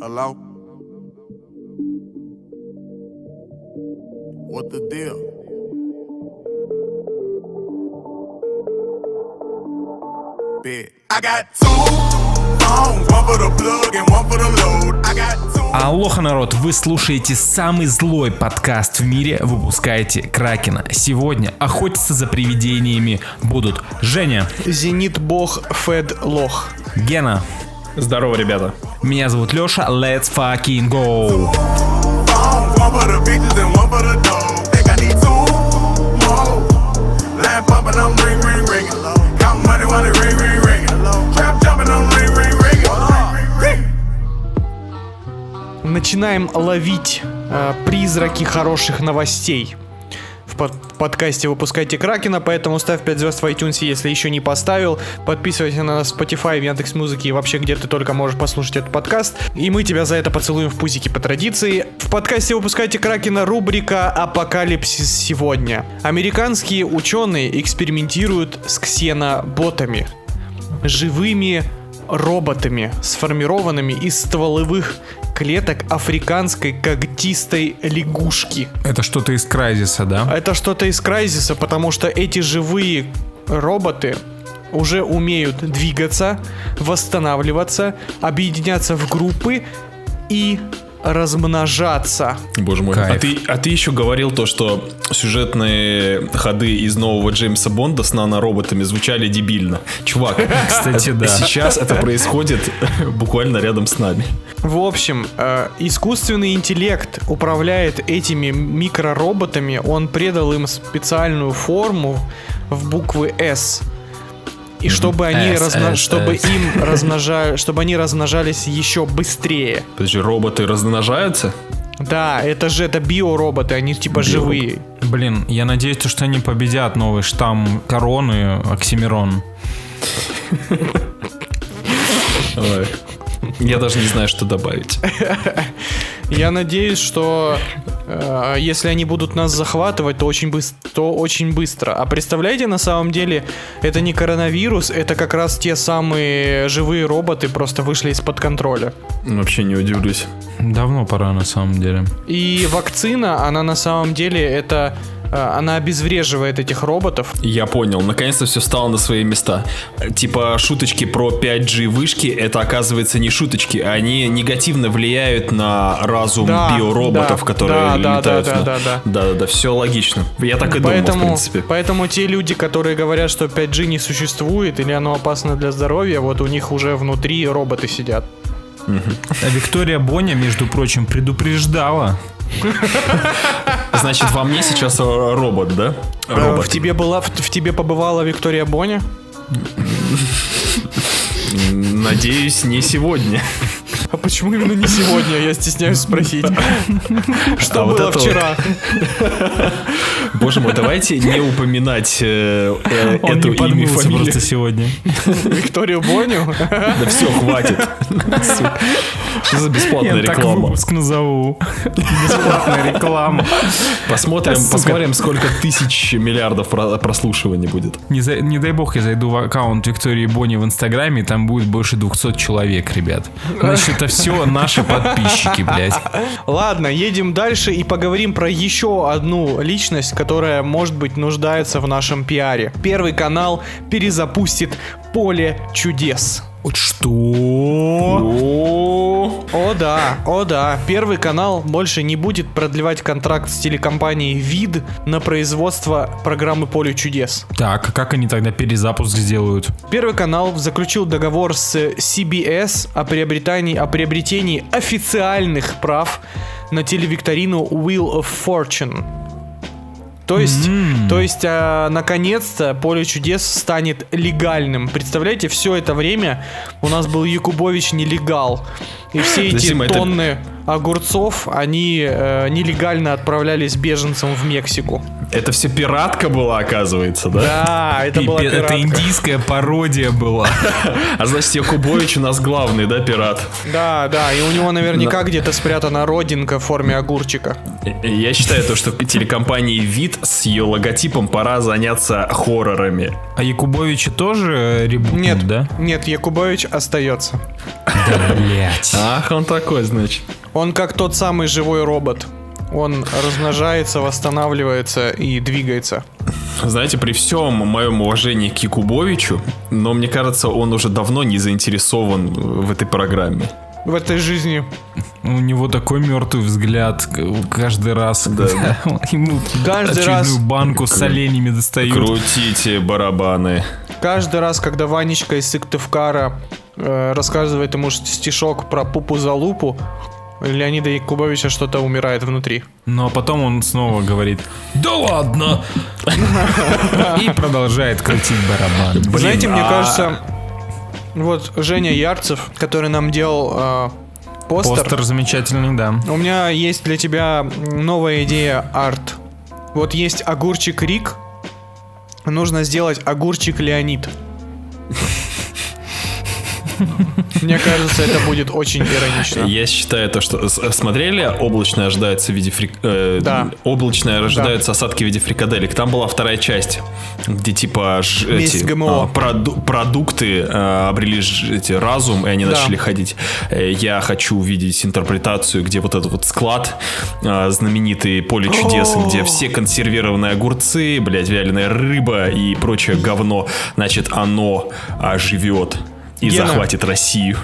Hello? What the deal? Bet. I got two Алоха, народ, вы слушаете самый злой подкаст в мире, выпускаете Кракена. Сегодня охотиться за привидениями будут Женя, Зенит бог Фед лох. Гена, Здорово, ребята. меня зовут Леша, let's fucking go! ring, ring, ring. Money while it ring, ring, ring. Начинаем ловить э, призраки хороших новостей. В под- подкасте выпускайте Кракена, поэтому ставь 5 звезд в iTunes, если еще не поставил. Подписывайся на нас в Spotify, в Яндекс Музыке и вообще где ты только можешь послушать этот подкаст. И мы тебя за это поцелуем в пузике по традиции. В подкасте выпускайте Кракена рубрика «Апокалипсис сегодня». Американские ученые экспериментируют с ксеноботами. живыми роботами, сформированными из стволовых клеток африканской когтистой лягушки. Это что-то из Крайзиса, да? Это что-то из Крайзиса, потому что эти живые роботы уже умеют двигаться, восстанавливаться, объединяться в группы и размножаться. Боже мой. Кайф. А ты, а ты еще говорил то, что сюжетные ходы из нового Джеймса Бонда с нанороботами звучали дебильно. Чувак, Кстати, да. сейчас это происходит буквально рядом с нами. В общем, э, искусственный интеллект управляет этими микророботами. Он придал им специальную форму в буквы S. И чтобы они S, размно- S, чтобы S. им размножа- чтобы они размножались еще быстрее. Подожди, роботы размножаются? Да, это же это биороботы, они типа живые. Блин, я надеюсь, что они победят новый штамм короны Оксимирон. Ой. Я даже не знаю, что добавить. Я надеюсь, что э, если они будут нас захватывать, то очень, быс- то очень быстро. А представляете, на самом деле, это не коронавирус, это как раз те самые живые роботы просто вышли из-под контроля. Вообще не удивлюсь. Давно пора, на самом деле. И вакцина, она на самом деле это... э, Она обезвреживает этих роботов. Я понял, наконец-то все стало на свои места. Типа шуточки про 5G вышки, это оказывается не шуточки, они негативно влияют на разум Да, биороботов, да, которые да, да, летают. да, на- да, да. да, да, все логично. Я так и думал, в Поэтому, принципе. поэтому те люди, которые говорят, что 5G не существует или оно опасно для здоровья, вот у них уже внутри роботы сидят. А Виктория Боня, между прочим, предупреждала. Значит, во мне сейчас э, робот, да? Э, Робот. В тебе была, в, в тебе побывала Виктория Боня? Надеюсь, не сегодня. А почему именно не сегодня? Я стесняюсь спросить. Что А было вчера? Боже мой, давайте не упоминать э, э, эту имя просто сегодня. Викторию Боню? Да все, хватит. Что за бесплатная Я так реклама? выпуск назову. Бесплатная реклама. Посмотрим, посмотрим, сколько тысяч миллиардов про- прослушиваний будет. Не дай бог я зайду в аккаунт Виктории Бони в Инстаграме, и там будет больше 200 человек, ребят. Значит, это все наши подписчики, блядь. Ладно, едем дальше и поговорим про еще одну личность, которая, может быть, нуждается в нашем пиаре. Первый канал перезапустит Поле чудес. Вот что? О да, о да. Первый канал больше не будет продлевать контракт с телекомпанией ВИД на производство программы Поле чудес. Так, как они тогда перезапуск сделают? Первый канал заключил договор с CBS о приобретении, о приобретении официальных прав на телевикторину Wheel of Fortune. То есть, то есть, а, наконец-то поле чудес станет легальным. Представляете, все это время у нас был Якубович нелегал. И все эти это- тонны огурцов они э, нелегально отправлялись беженцам в Мексику. Это все пиратка была, оказывается, да? Да, это была Пипец, это пиратка. индийская пародия была. А значит, Якубович у нас главный, да, пират? Да, да, и у него наверняка где-то спрятана родинка в форме огурчика. Я считаю то, что телекомпании Вид с ее логотипом пора заняться хоррорами. А Якубовича тоже ребут, Нет, да? нет, Якубович остается. Да, блять. Ах, он такой, значит. Он как тот самый живой робот. Он размножается, восстанавливается и двигается. Знаете, при всем моем уважении к Якубовичу, но мне кажется, он уже давно не заинтересован в этой программе. В этой жизни. У него такой мертвый взгляд каждый раз, когда ему Каждый раз. банку с оленями достают. Крутите барабаны. Каждый раз, когда Ванечка из Сыктывкара рассказывает ему стишок про пупу за лупу, Леонида Якубовича что-то умирает внутри. Но потом он снова говорит «Да ладно!» И продолжает крутить барабан. Знаете, мне а- кажется, вот Женя Ярцев, который нам делал э, постер, Постер замечательный, да. у меня есть для тебя новая идея арт. Вот есть огурчик Рик, нужно сделать огурчик Леонид. Мне кажется, это будет очень иронично. Я считаю то, что смотрели облачное ожидается в виде фрик... э, Да. облачное ожидаются осадки в виде фрикаделек. Там была вторая часть, где типа ж- эти ГМО. а, проду- продукты э, обрели ж- эти разум и они Да. начали ходить. Э, Я хочу увидеть интерпретацию, где вот этот вот склад э, знаменитый поле чудес, где все консервированные огурцы, блядь, вяленая рыба и прочее говно, значит, оно оживет и Гена. захватит Россию.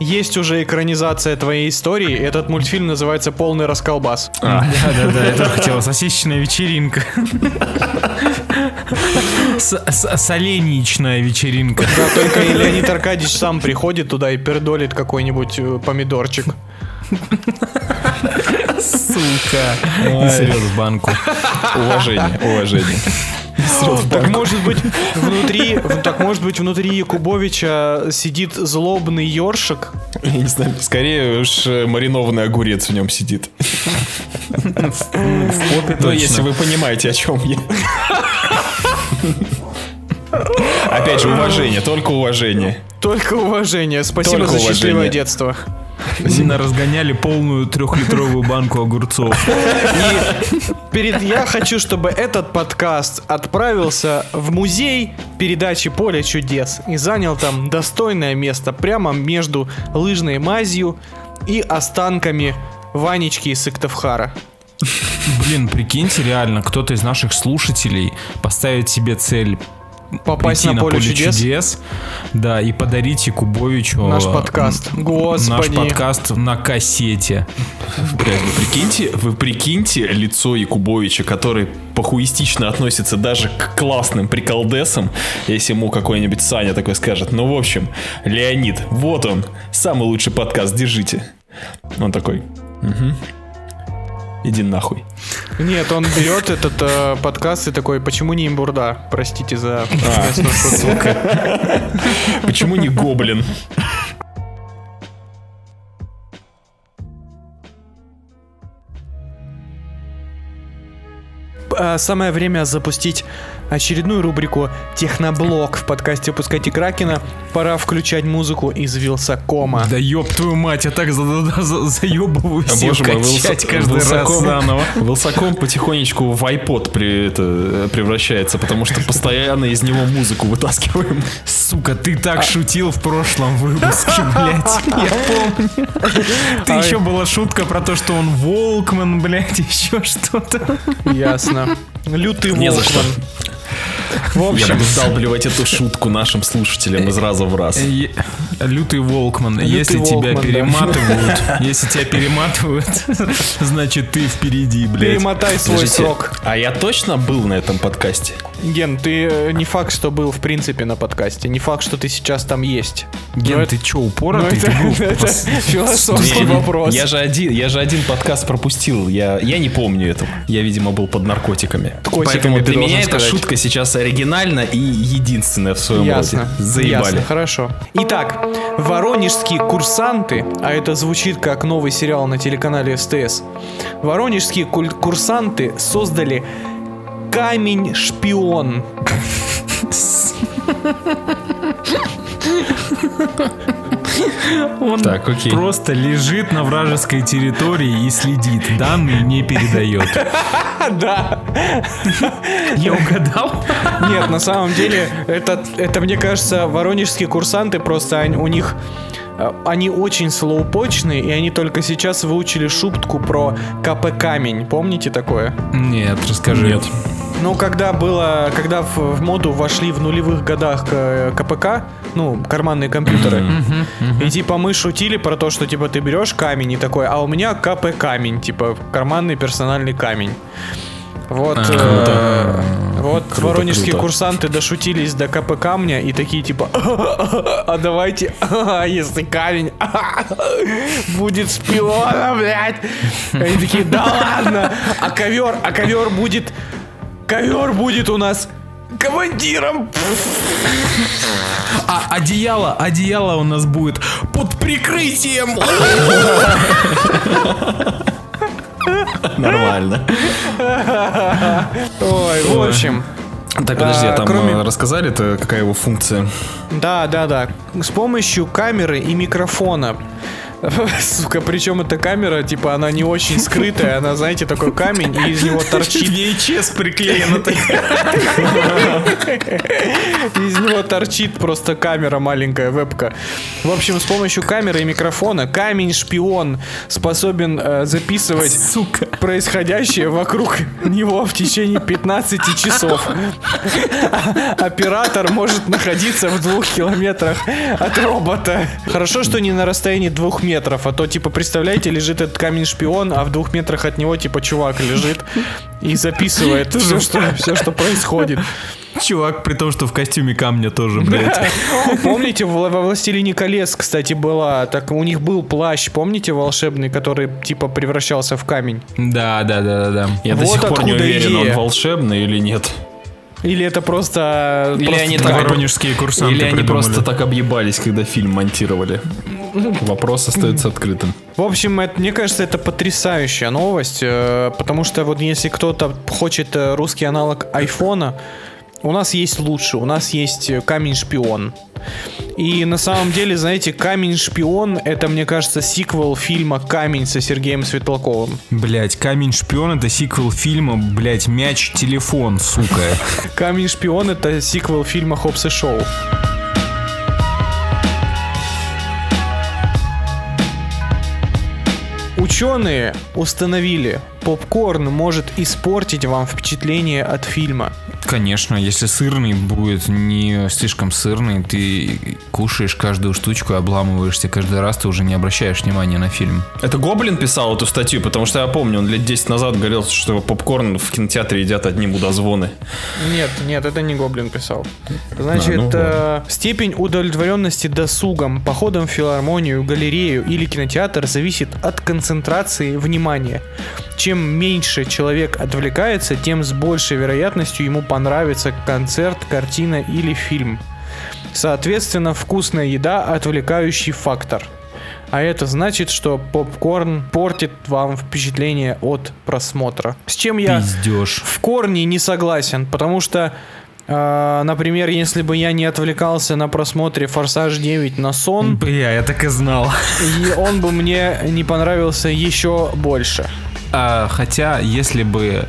Есть уже экранизация твоей истории. Этот мультфильм называется «Полный расколбас». Да, да, да, я тоже хотел. Сосисочная вечеринка. Соленичная вечеринка. Да, только и Леонид Аркадьевич сам приходит туда и пердолит какой-нибудь э, помидорчик. Сука. И в банку. Уважение, уважение. Так может быть внутри, так может быть внутри Якубовича сидит злобный ёршик? Я не знаю, скорее уж э, маринованный огурец в нем сидит. Ну, если вы понимаете, о чем я. Опять же, уважение, только уважение. Только уважение. Спасибо Только за счастливое уважение. детство. Сильно разгоняли полную трехлитровую банку огурцов. Перед я хочу, чтобы этот подкаст отправился в музей передачи Поле чудес и занял там достойное место прямо между лыжной мазью и останками Ванечки из Сыктывкара. Блин, прикиньте, реально, кто-то из наших слушателей поставит себе цель Попасть прийти на поле, чудес. да, и подарить Якубовичу Наш э, подкаст. Господи. Наш подкаст на кассете. Блядь, вы прикиньте, вы прикиньте лицо Якубовича, который похуистично относится даже к классным приколдесам, если ему какой-нибудь Саня такой скажет. Ну, в общем, Леонид, вот он, самый лучший подкаст, держите. Он такой, «Мгм. Иди нахуй. Нет, он берет этот э, подкаст и такой, почему не имбурда? Простите за шутку. Почему не гоблин? Э, Самое время запустить очередную рубрику «Техноблог» в подкасте «Пускайте Кракена». Пора включать музыку из Вилсакома. Да ёб твою мать, я так за- за- за- заебываюсь А, её боже мой, качать каждый раз Вилсаком- заново. Вилсаком потихонечку в iPod при, это, превращается, потому что постоянно из него музыку вытаскиваем. Сука, ты так шутил в прошлом выпуске, блядь. Я помню. Ты Ай. еще была шутка про то, что он волкман, блядь, еще что-то. Ясно. Лютый Не за что. Волкман. В Я общем, буду вдалбливать эту шутку нашим слушателям из раза в раз. Лютый волкман. если тебя Волкман, да. перематывают, если тебя перематывают, значит ты впереди, блядь. перемотай свой Подождите, срок. А я точно был на этом подкасте? Ген, ты э, не факт, что был в принципе на подкасте, не факт, что ты сейчас там есть. Ген, Ну, ты это- чё, упоротый? это, Ты это философский вопрос. Я же один, я же один подкаст пропустил. Я, я не помню этого. Я, видимо, был под наркотиками. Котиками Поэтому для меня эта шутка сейчас оригинальна и единственная в своем Ясно. роде. Заебали. Ясно, хорошо. Итак, воронежские курсанты, а это звучит как новый сериал на телеканале СТС. Воронежские курсанты создали камень-шпион. Он Так, окей. просто лежит на вражеской территории и следит. Данные не передает. Да. Я угадал? Нет, на самом деле, это, это мне кажется, воронежские курсанты просто у них э, они очень слоупочные, и они только сейчас выучили шутку про КП камень. Помните такое? Нет, расскажи. Нет. Ну, когда было, когда в, в моду вошли в нулевых годах к- КПК, ну, карманные компьютеры, и типа мы шутили про то, что типа ты берешь камень и такой, а у меня КП камень, типа карманный персональный камень. Вот, А, э, круто. вот Круто, воронежские круто. курсанты дошутились до КП камня и такие типа, а давайте, если камень будет шпиона, блядь. Они такие, да ладно, а ковер, а ковер будет, ковер будет у нас командиром. А одеяло, одеяло у нас будет под прикрытием. Нормально. Ой, в общем, Так, подожди, А, там кроме- э, рассказали-то, какая его функция? да, да, да, с помощью камеры и микрофона. Сука, причем эта камера, типа, она не очень скрытая, она, знаете, такой камень, и из него торчит VHS приклеена Из него торчит просто камера маленькая, вебка. В общем, с помощью камеры и микрофона камень-шпион способен э, записывать Сука. происходящее вокруг него в течение 15 часов. Оператор может находиться в двух километрах от робота. Хорошо, что не на расстоянии двух метров, а то, типа, представляете, лежит этот камень-шпион, а в двух метрах от него, типа, чувак лежит и записывает все, что, все, что происходит. Чувак, при том, что в костюме камня тоже, блядь. Помните, во «Властелине колец», кстати, была, так у них был плащ, помните, волшебный, который, типа, превращался в камень? Да, да, да, да, да. Я до сих пор не уверен, идея. он волшебный или нет. Или это просто... Или просто они так- Воронежские курсанты Или они придумали. просто так объебались, когда фильм монтировали. Вопрос остается открытым. В общем, это, мне кажется, это потрясающая новость, э, потому что вот если кто-то хочет э, русский аналог айфона, у нас есть лучше, у нас есть э, камень-шпион. И на самом деле, знаете, камень-шпион это, мне кажется, сиквел фильма Камень со Сергеем Светлаковым. Блять, Камень шпион это сиквел фильма, блять, мяч телефон, сука. Камень-шпион это сиквел фильма Хопс и Шоу. Ученые установили, попкорн может испортить вам впечатление от фильма. Конечно, если сырный будет не слишком сырный, ты кушаешь каждую штучку, обламываешься каждый раз, ты уже не обращаешь внимания на фильм. Это Гоблин писал эту статью, потому что я помню, он лет 10 назад говорил, что попкорн в кинотеатре едят одни мудозвоны. Нет, нет, это не Гоблин писал. Значит, А, ну э, степень удовлетворенности досугом, походом в филармонию, галерею или кинотеатр зависит от концентрации внимания. Чем меньше человек отвлекается, тем с большей вероятностью ему понравится концерт, картина или фильм. Соответственно, вкусная еда – отвлекающий фактор. А это значит, что попкорн портит вам впечатление от просмотра. С чем я Пиздешь. в корне не согласен, потому что, э, например, если бы я не отвлекался на просмотре Форсаж 9 на сон, Бля, я так и знал. и он бы мне не понравился еще больше. А, хотя, если бы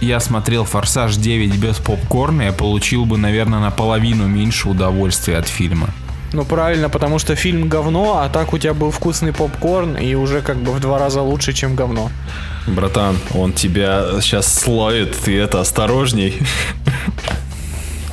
я смотрел Форсаж 9 без попкорна, я получил бы, наверное, наполовину меньше удовольствия от фильма. Ну правильно, потому что фильм говно, а так у тебя был вкусный попкорн и уже как бы в два раза лучше, чем говно. Братан, он тебя сейчас словит, ты это осторожней.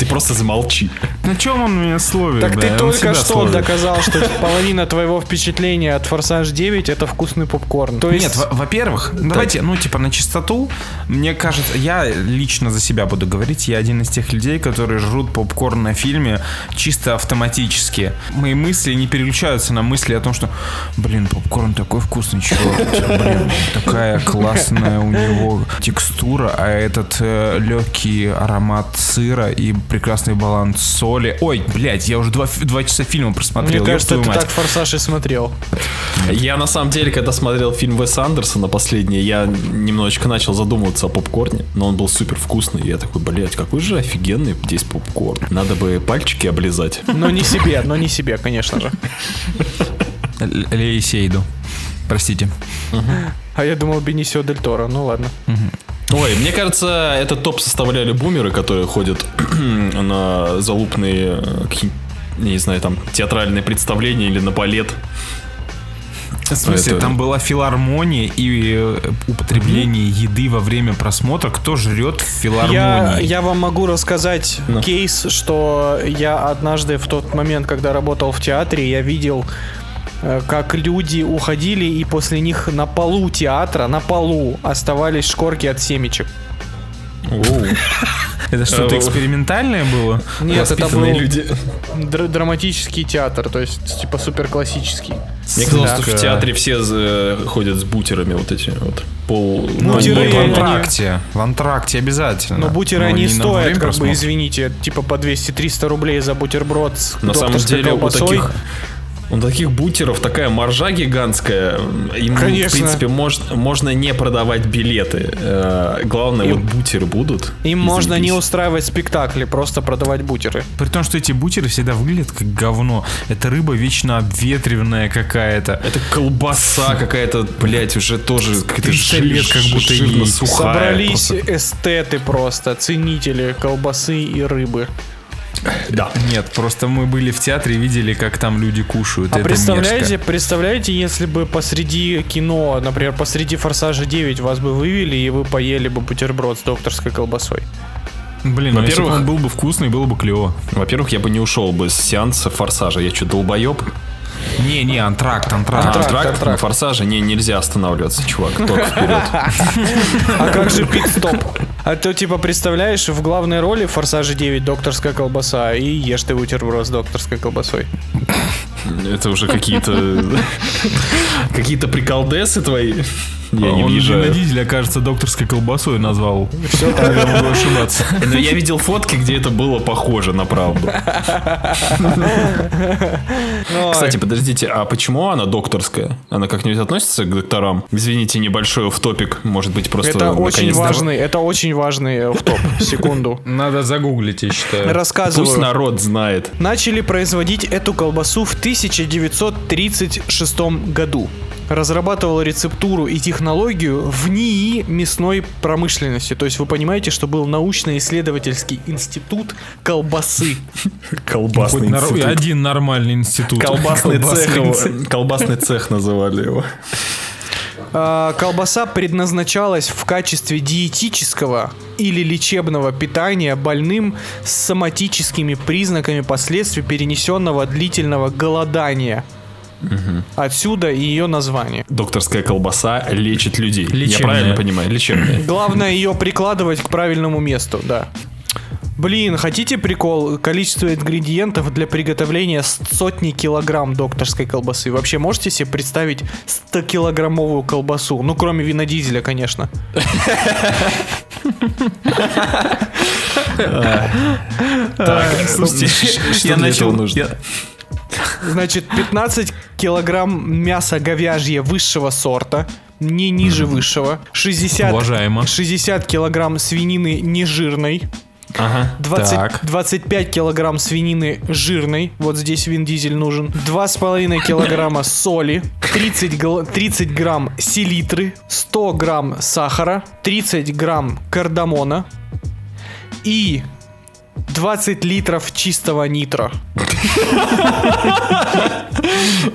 Ты просто замолчи. На чем он меня словит? Так бля? ты Он только что словит. доказал, что половина твоего впечатления от Форсаж 9 это вкусный попкорн. То есть Нет, во- во-первых, давайте, ну, типа, на чистоту, мне кажется, я лично за себя буду говорить, я один из тех людей, которые жрут попкорн на фильме чисто автоматически. Мои мысли не переключаются на мысли о том, что, блин, попкорн такой вкусный, чувак, блин, такая классная у него текстура, а этот э, легкий аромат сыра и прекрасный баланс соли. Ой, блядь, я уже два, два часа фильма просмотрел. мне кажется, ты мать. так Форсаж и смотрел. Я на самом деле, когда смотрел фильм Веса Андерсона последний, я немножечко начал задумываться о попкорне, но он был супер вкусный. И я такой, блядь, какой же офигенный здесь попкорн. Надо бы пальчики облизать. Но не себе, но не себе, конечно же. Лейсейду. Простите. А я думал Бенисио Дель Торо, ну ладно. Ой, мне кажется, этот топ составляли бумеры, которые ходят на залупные, э, я не знаю, там, театральные представления или на балет. В смысле, Это- там была филармония и э, употребление еды во время просмотра. Кто жрет в Я, филармонии? я вам могу рассказать Ну. кейс, что я однажды в тот момент, когда работал в театре, я видел, как люди уходили, и после них на полу театра, на полу оставались шкорки от семечек. Это что-то экспериментальное было? Нет, это был Воспитанные люди. др- драматический театр, то есть типа супер классический. Мне казалось, что в театре все э, ходят с бутерами вот эти вот. Пол... Ну, Бутеры, в они- антракте. В антракте обязательно. Но бутеры не на- во стоят, как бы, извините, типа по 200-300 рублей за бутерброд с На самом деле у таких, у таких бутеров такая маржа гигантская. Им, Конечно. в принципе, мож- можно не продавать билеты. Э, главное, Им- вот бутеры будут. Им и можно не устраивать спектакли, просто продавать бутеры. При том, что эти бутеры всегда выглядят как говно. Это рыба вечно обветренная какая-то. Это колбаса какая-то, блять, уже тоже какая-то 300 лет как будто жирно есть. сухая. Собрались просто. эстеты просто, ценители колбасы и рыбы. Да. Нет, просто мы были в театре и видели, как там люди кушают. А Это представляете, мерзко. представляете, если бы посреди кино, например, посреди Форсажа 9 вас бы вывели и вы поели бы бутерброд с докторской колбасой. Блин, ну Во-первых- он был бы вкусный, было бы клево. Во-первых, я бы не ушел бы с сеанса форсажа. Я что, долбоеб? Не, не, антракт, антракт. Антракт, антракт, антракт. на форсаже не, нельзя останавливаться, чувак. Только вперед. А как же пит-стоп? А то, типа, представляешь, в главной роли в Форсаже 9 докторская колбаса, и ешь ты бутерброд с докторской колбасой. Это уже какие-то... Какие-то приколдесы твои. Я не он въезжаю. Дизеля, кажется, докторской колбасой назвал. Все так. Я могу ошибаться. Но я видел фотки, где это было похоже на правду. Ну, Кстати, подождите, а почему она докторская? Она как-нибудь относится к докторам? Извините, небольшой в топик, может быть, просто... это очень важный, это очень важный в топ. Секунду. Надо загуглить, я считаю. Рассказываю. Пусть народ знает. Начали производить эту колбасу в 1936 году. Разрабатывал рецептуру и технологию в НИИ мясной промышленности. То есть вы понимаете, что был научно-исследовательский институт колбасы. Колбасный институт. один нормальный институт. Колбасный цех, колбасный цех называли его. А, Колбаса предназначалась в качестве диетического или лечебного питания больным с соматическими признаками последствий перенесенного длительного голодания. Отсюда и ее название. Докторская колбаса лечит людей. Я Лечебная. правильно понимаю? Лечебная. Главное ее прикладывать к правильному месту, да. Блин, хотите прикол? Количество ингредиентов для приготовления сотни килограмм докторской колбасы. Вообще можете себе представить 100-килограммовую колбасу? Ну, кроме винодизеля, конечно. Так, слушайте, что Я начал... Значит, 15 килограмм мяса говяжье высшего сорта, не ниже высшего. 60, Уважаемо. 60 килограмм свинины нежирной. Ага. 20, Так. 25 килограмм свинины жирной, вот здесь Вин Дизель нужен, 2,5 килограмма соли, 30, гл- 30 грамм селитры, 100 грамм сахара, 30 грамм кардамона и 20 литров чистого нитро.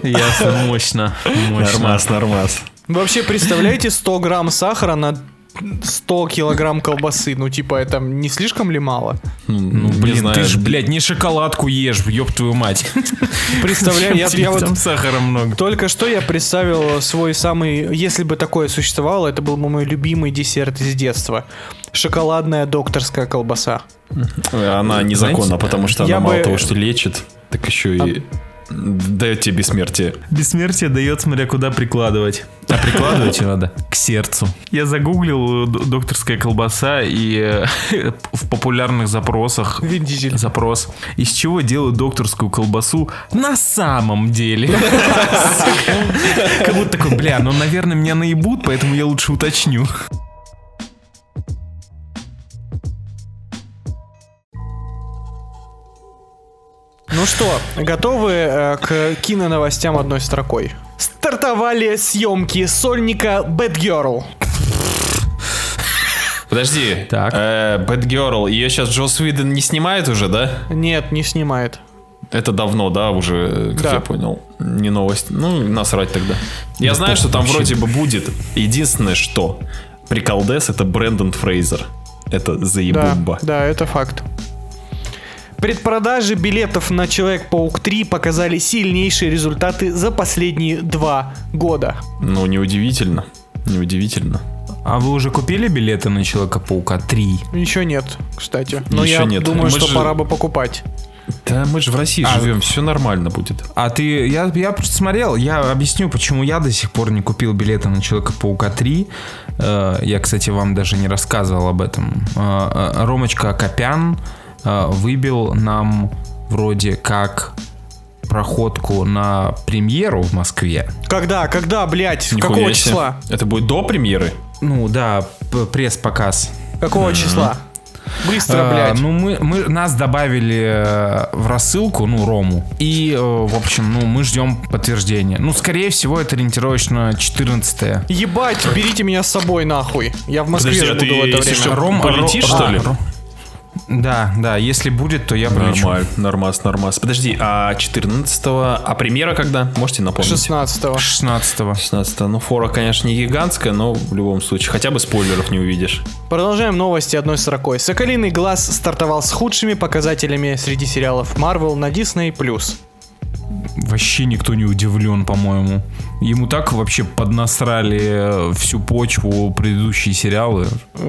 Ясно, мощно. Нормас, нормас. Вообще, представляете, 100 грамм сахара на 100 килограмм колбасы. Ну, типа, это не слишком ли мало? Ну, Блин, ты ж, блядь, не шоколадку ешь, ёб твою мать. Представляю, я, я вот Там сахара много. только что я представил свой самый... Если бы такое существовало, это был бы мой любимый десерт из детства. Шоколадная докторская колбаса. Она незаконна, Знаете, потому что она мало бы- того, что лечит, так еще и дает тебе бессмертие. Бессмертие дает, смотря куда прикладывать. А прикладывать надо к сердцу. Я загуглил э, докторская колбаса и э, в популярных запросах запрос. Из чего делают докторскую колбасу на самом деле? Как будто такой, бля, ну, наверное, меня наебут, поэтому я лучше уточню. Ну что, готовы э, к киноновостям одной строкой? Стартовали съемки сольника Bad Girl. Подожди. Так. Э, Bad Girl, ее сейчас Джос Уидон не снимает уже, да? Нет, не снимает. Это давно, да, уже, как Да. я понял. Не новость. Ну, насрать тогда. Я знаю, что там вроде бы будет. Единственное, что приколдес это Брэндон Фрейзер. Это Да, заебумба. да, это факт. Предпродажи билетов на Человек-паук 3 показали сильнейшие результаты за последние два года. Ну, неудивительно. Неудивительно. А вы уже купили билеты на Человека-паука 3? Еще нет, кстати. Но Еще я нет. думаю, Мы что же- пора бы покупать. Да мы же в России А, живем, все нормально будет. А ты, я, я просто смотрел, я объясню, почему я до сих пор не купил билеты на Человека-паука 3. Э, Я, кстати, вам даже не рассказывал об этом. Э, э, Ромочка Копян выбил нам вроде как проходку на премьеру в Москве. Когда, когда, блядь, Нихуя какого себе. числа? Это будет до премьеры? Ну да, пресс-показ. Какого числа? Быстро, Э, блядь. ну, мы, мы, нас добавили э, в рассылку, ну, Рому. И, э, в общем, ну, мы ждем подтверждения. Ну, скорее всего, это ориентировочно 14 Ебать, берите меня с собой нахуй. Я в Москве Подожди, же а буду ты, в это если время. что, Ром, полетишь, Ро- что а, ли? Ро- Да, да, если будет, то я полечу. Нормально, нормас, нормас. Подожди, а 14 а премьера когда? Можете напомнить? 16 16 16 Ну, фора, конечно, не гигантская, но в любом случае, хотя бы спойлеров не увидишь. Продолжаем новости одной строкой. Соколиный глаз стартовал с худшими показателями среди сериалов Marvel на Disney+. Вообще никто не удивлен, по-моему. Ему так вообще поднасрали э, всю почву предыдущие сериалы.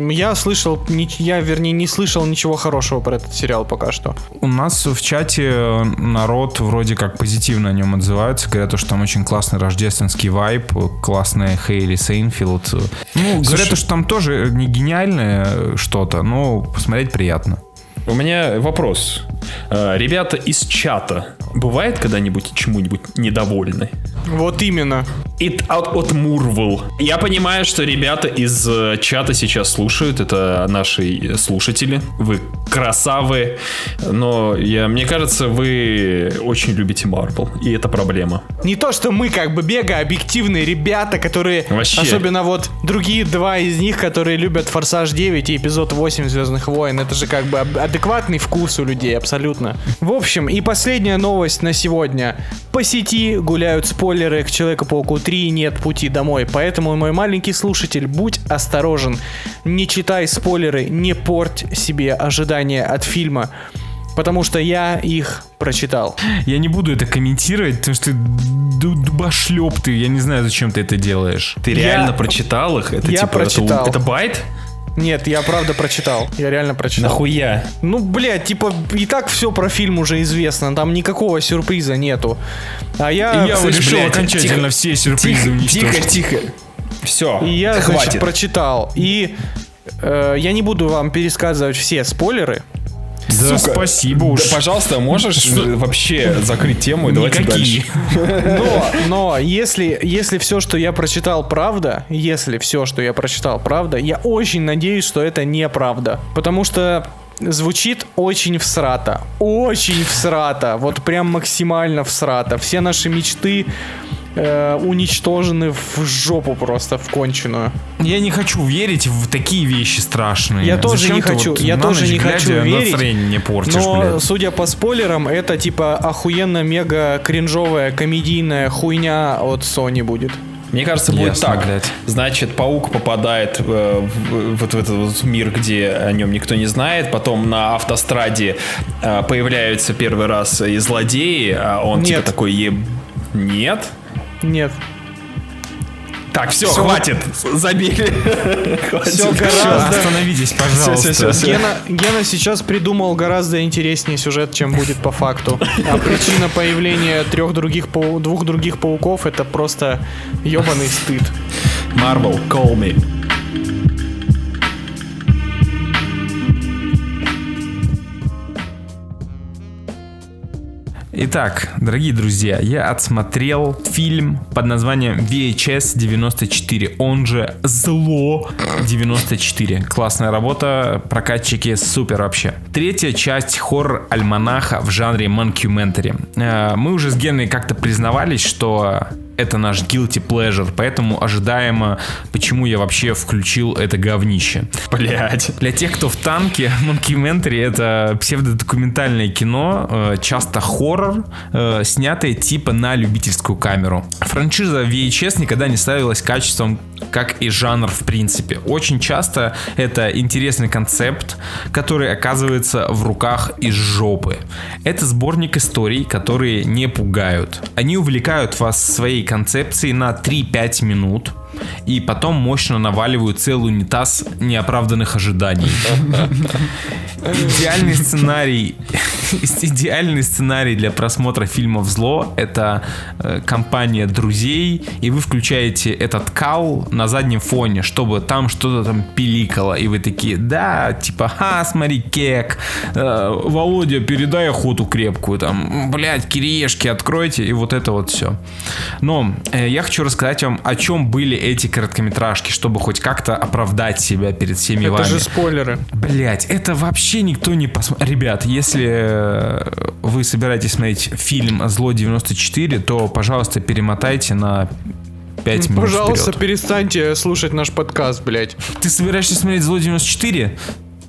Я слышал, ни- я, вернее, не слышал ничего хорошего про этот сериал пока что. У нас в чате народ вроде как позитивно о нем отзывается. Говорят, что там очень классный рождественский вайп, классная Хейли Сейнфилд. Ну, говорят, что там тоже не гениальное что-то, но посмотреть приятно. У меня вопрос. Э, Ребята из чата, бывает когда-нибудь чему-нибудь недовольны? Вот именно. It от, от Мурвел. Я понимаю, что ребята из э, чата сейчас слушают, это наши слушатели. Вы красавы, но я, мне кажется, вы очень любите Марвел, и это проблема. Не то, что мы как бы бега объективные ребята, которые... Вообще. Особенно вот другие два из них, которые любят Форсаж 9 и эпизод 8 Звездных войн. Это же как бы адекватный вкус у людей, абсолютно. В общем, и последняя новость на сегодня. По сети гуляют спойлеры к Человеку-пауку 3 нет пути домой. Поэтому, мой маленький слушатель, будь осторожен. Не читай спойлеры, не порть себе ожидания от фильма. Потому что я их прочитал. Я не буду это комментировать, потому что ду- дубошлеп ты, я не знаю, зачем ты это делаешь. Ты Я- реально прочитал их? Это Я типа, это прочитал. Это, байт? Нет, я правда прочитал. Я реально прочитал. Нахуя? Ну, блядь, типа, и так все про фильм уже известно. Там никакого сюрприза нету. А я... Я слышь, решил блядь, окончательно тихо, все сюрпризы Тихо, уничтожить. тихо, тихо. Все, И я, хватит. значит, прочитал. И э, я не буду вам пересказывать все спойлеры. Да, Сука. спасибо Да, уж. пожалуйста, можешь э, вообще закрыть тему и давайте Никакие. дальше. Но, но если, если все, что я прочитал, правда, если все, что я прочитал, правда, я очень надеюсь, что это неправда. Потому что звучит очень всрато. Очень всрато. Вот прям максимально всрато. Все наши мечты э, уничтожены в жопу просто, в конченую. Я не хочу верить в такие вещи страшные. Я тоже Зачем не хочу, вот я на тоже ночь не хочу верить, не портишь, Но, блядь. судя по спойлерам, это типа охуенно мега кринжовая комедийная хуйня от Sony будет. Мне кажется, будет Ясно, так. блядь. Значит, паук попадает э, в, вот в этот вот мир, где о нем никто не знает. Потом на автостраде э, появляются первый раз и злодеи, а он Нет. типа такой еб... Нет? Нет. Так, все, Всё. хватит. Забили. Всё, гораздо... остановитесь, пожалуйста. Всё, всё, всё. Гена, Гена сейчас придумал гораздо интереснее сюжет, чем будет по факту. А причина появления трех других пау- двух других пауков это просто ебаный стыд. Marvel, call me. Итак, дорогие друзья, я отсмотрел фильм под названием VHS 94, он же Зло 94. Классная работа, прокатчики супер вообще. Третья часть хоррор-альманаха в жанре монкюментари. Э, Мы уже с Геной как-то признавались, что это наш guilty pleasure, поэтому ожидаемо, почему я вообще включил это говнище. Блять. Для тех, кто в танке, Monkey это псевдодокументальное кино, э, часто хоррор, э, снятое типа на любительскую камеру. Франшиза VHS никогда не ставилась качеством, как и жанр в принципе. Очень часто это интересный концепт, который оказывается в руках из жопы. Это сборник историй, которые не пугают. Они увлекают вас своей концепцией на 3-5 минут и потом мощно наваливают целый унитаз неоправданных ожиданий. Идеальный сценарий, идеальный сценарий для просмотра фильмов «Зло» — это э, компания друзей, и вы включаете этот кал на заднем фоне, чтобы там что-то там пиликало, и вы такие, да, типа, ха, смотри, кек, э, Володя, передай охоту крепкую, там, блядь, кириешки откройте, и вот это вот все. Но э, я хочу рассказать вам, о чем были эти короткометражки, чтобы хоть как-то оправдать себя перед всеми Это вами. же спойлеры. Блять, это вообще никто не посмотрит. Ребят, если э, вы собираетесь смотреть фильм «Зло 94», то, пожалуйста, перемотайте на 5 минут Пожалуйста, вперед. перестаньте слушать наш подкаст, блядь. Ты собираешься смотреть «Зло 94»?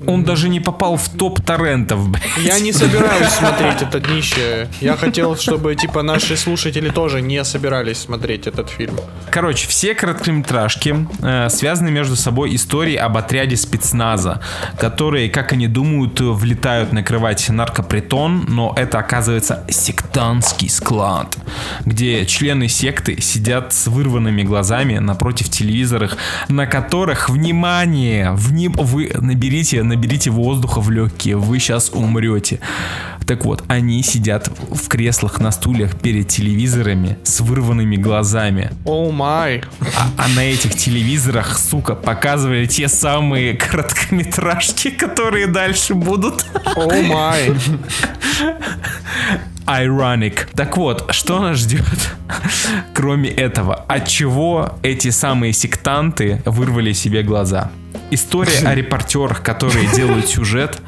Он даже не попал в топ торрентов, блядь. Я не собираюсь смотреть это днище. Я хотел, чтобы, типа, наши слушатели тоже не собирались смотреть этот фильм. Короче, все короткометражки э, связаны между собой историей об отряде спецназа, которые, как они думают, влетают накрывать наркопритон, но это оказывается сектантский склад, где члены секты сидят с вырванными глазами напротив телевизоров, на которых, внимание, вни- вы наберите, наберите воздуха в легкие, вы сейчас умрете. Так вот, они сидят в креслах на стульях перед телевизорами с вырванными глазами. О май. А, а на этих телевизорах, сука, показывали те самые короткометражки, которые дальше будут. О май. Ironic. Так вот, что нас ждет, кроме этого? От чего эти самые сектанты вырвали себе глаза? История о репортерах, которые делают сюжет,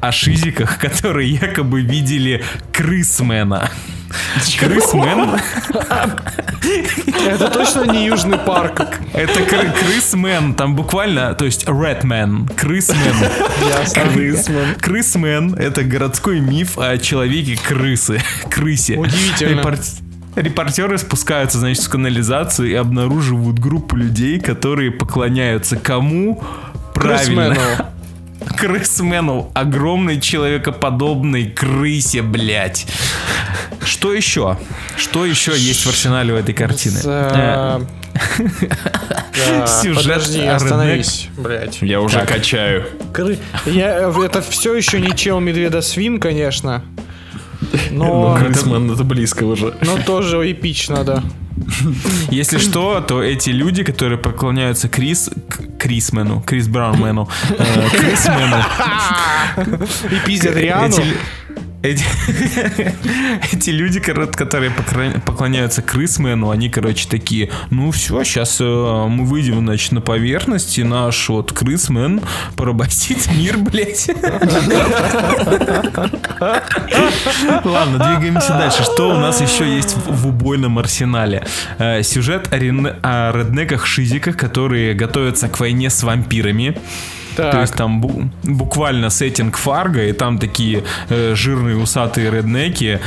о шизиках, которые якобы видели крысмена. Крысмен Это точно не Южный парк. Это кры- крысмен, там буквально, то есть Редмен, крысмен. Крысмен. Крысмен — это городской миф о человеке-крысы, крысе. Удивительно. Репорт- Репортеры спускаются, значит, в канализацию и обнаруживают группу людей, которые поклоняются кому? Правильно. Крысмену. Крысмену. Огромной человекоподобной крысе, блядь. Что еще? Что еще есть в арсенале у этой картины? Э, Э, да, Сюжет Подожди, остановись, блядь. Я уже качаю. Кры- Я, э, это все еще не чел медведа свин, конечно. Но Но, Крысмен это близко уже. но тоже эпично, да. Если что, то эти люди, которые поклоняются Крис, к- Крисмену, Крис Браунмену, э, Крисмену, И пиздят Риану. Эти, эти, люди, которые поклоняются Крисмену, они, короче, такие, ну все, сейчас мы выйдем, значит, на поверхность, и наш вот Крисмен порабостит мир, блядь. Ладно, двигаемся дальше. Что у нас еще есть в, убойном арсенале? Э, сюжет о реднеках-шизиках, которые готовятся к войне с вампирами. Так. То есть там бу- буквально сеттинг Фарго, и там такие э, жирные усатые реднеки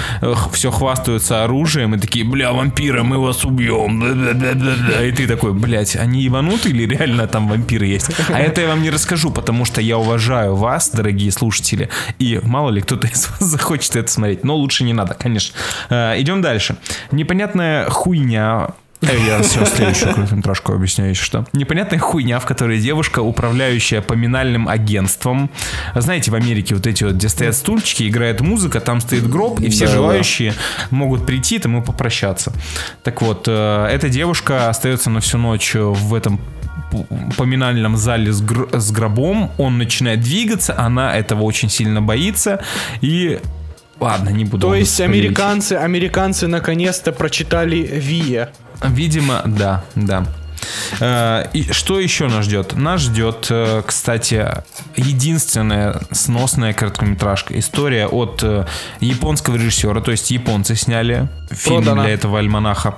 все хвастаются оружием и такие, бля, вампиры, мы вас убьем. Да-да-да-да-да». И ты такой, блядь, они ебануты или реально там вампиры есть? А это я вам не расскажу, потому что я уважаю вас, дорогие слушатели, и мало ли кто-то из вас захочет это смотреть, но лучше не надо, конечно. Э, идем дальше. Непонятная хуйня Э, Я все следующую короткометражку объясняю еще что. Непонятная хуйня, в которой девушка, управляющая поминальным агентством. Знаете, в Америке вот эти вот, где стоят стульчики, играет музыка, там стоит гроб, и все Да-да. желающие могут прийти там и попрощаться. Так вот, э, эта девушка остается на всю ночь в этом поминальном зале с, гр- с гробом, он начинает двигаться, она этого очень сильно боится, и... Ладно, не буду. То есть американцы, американцы наконец-то прочитали Вия. Видимо, да, да. Э, И что еще нас ждет? Нас ждет, э, кстати, единственная сносная короткометражка. История от э, японского режиссера, то есть японцы сняли фильм Продано. для этого альманаха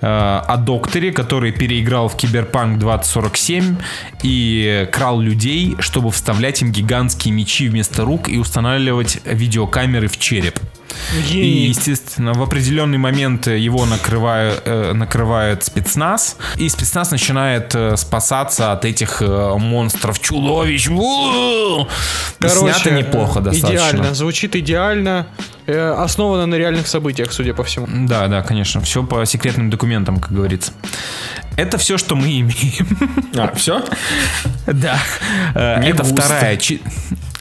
о докторе, который переиграл в Киберпанк 2047 и крал людей, чтобы вставлять им гигантские мечи вместо рук и устанавливать видеокамеры в череп. И, естественно, в определенный момент его накрывает, э, накрывает спецназ, и спецназ начинает э, спасаться от этих э, монстров, чудовищ. У-у-у! Снято неплохо достаточно. Идеально, звучит идеально. Основано на реальных событиях, судя по всему. Да, да, конечно. Все по секретным документам, как говорится. Это все, что мы имеем. А, все? Да. Не Это густо. вторая...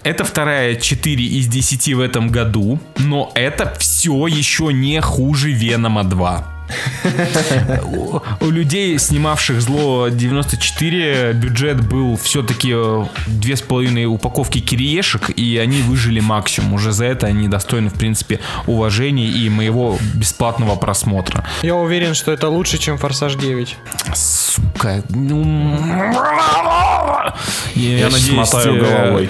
Это вторая 4 из 10 в этом году, но это все еще не хуже Венома 2. У, у людей, снимавших зло 94, бюджет был все-таки две с половиной упаковки кириешек, и они выжили максимум. Уже за это они достойны, в принципе, уважения и моего бесплатного просмотра. Я уверен, что это лучше, чем Форсаж 9. Сука. ну, Я, Я мотаю э, головой.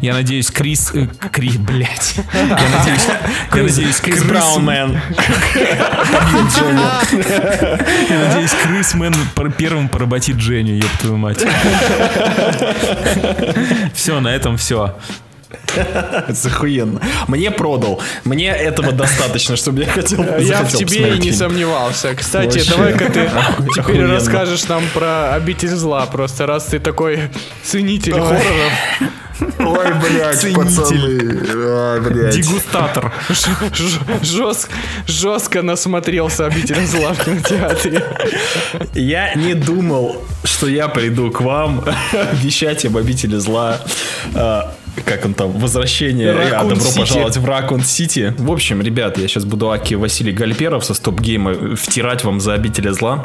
Я надеюсь, Крис... э, Кри, блядь. Я надеюсь, я надеюсь, Крис Крис- Браунмен. Я надеюсь, Крисмен пор- первым поработит Женю, ёб твою мать. Все, на этом все. Это охуенно. Мне продал. Мне этого достаточно, чтобы я хотел Я в тебе и не сомневался. Кстати, давай-ка ты теперь расскажешь нам про обитель зла. Просто раз ты такой ценитель хорроров. Ой, блядь, Ценитель. пацаны. Ай, блядь. Дегустатор. Жестко, жестко насмотрелся обитель зла в кинотеатре. Я не думал, что я приду к вам вещать об обители зла. а, как он там, возвращение, а, Ракун добро Сити. пожаловать в Ракун Сити. В общем, ребят, я сейчас буду Аки Василий Гальперов со Стоп Гейма втирать вам за обителя зла.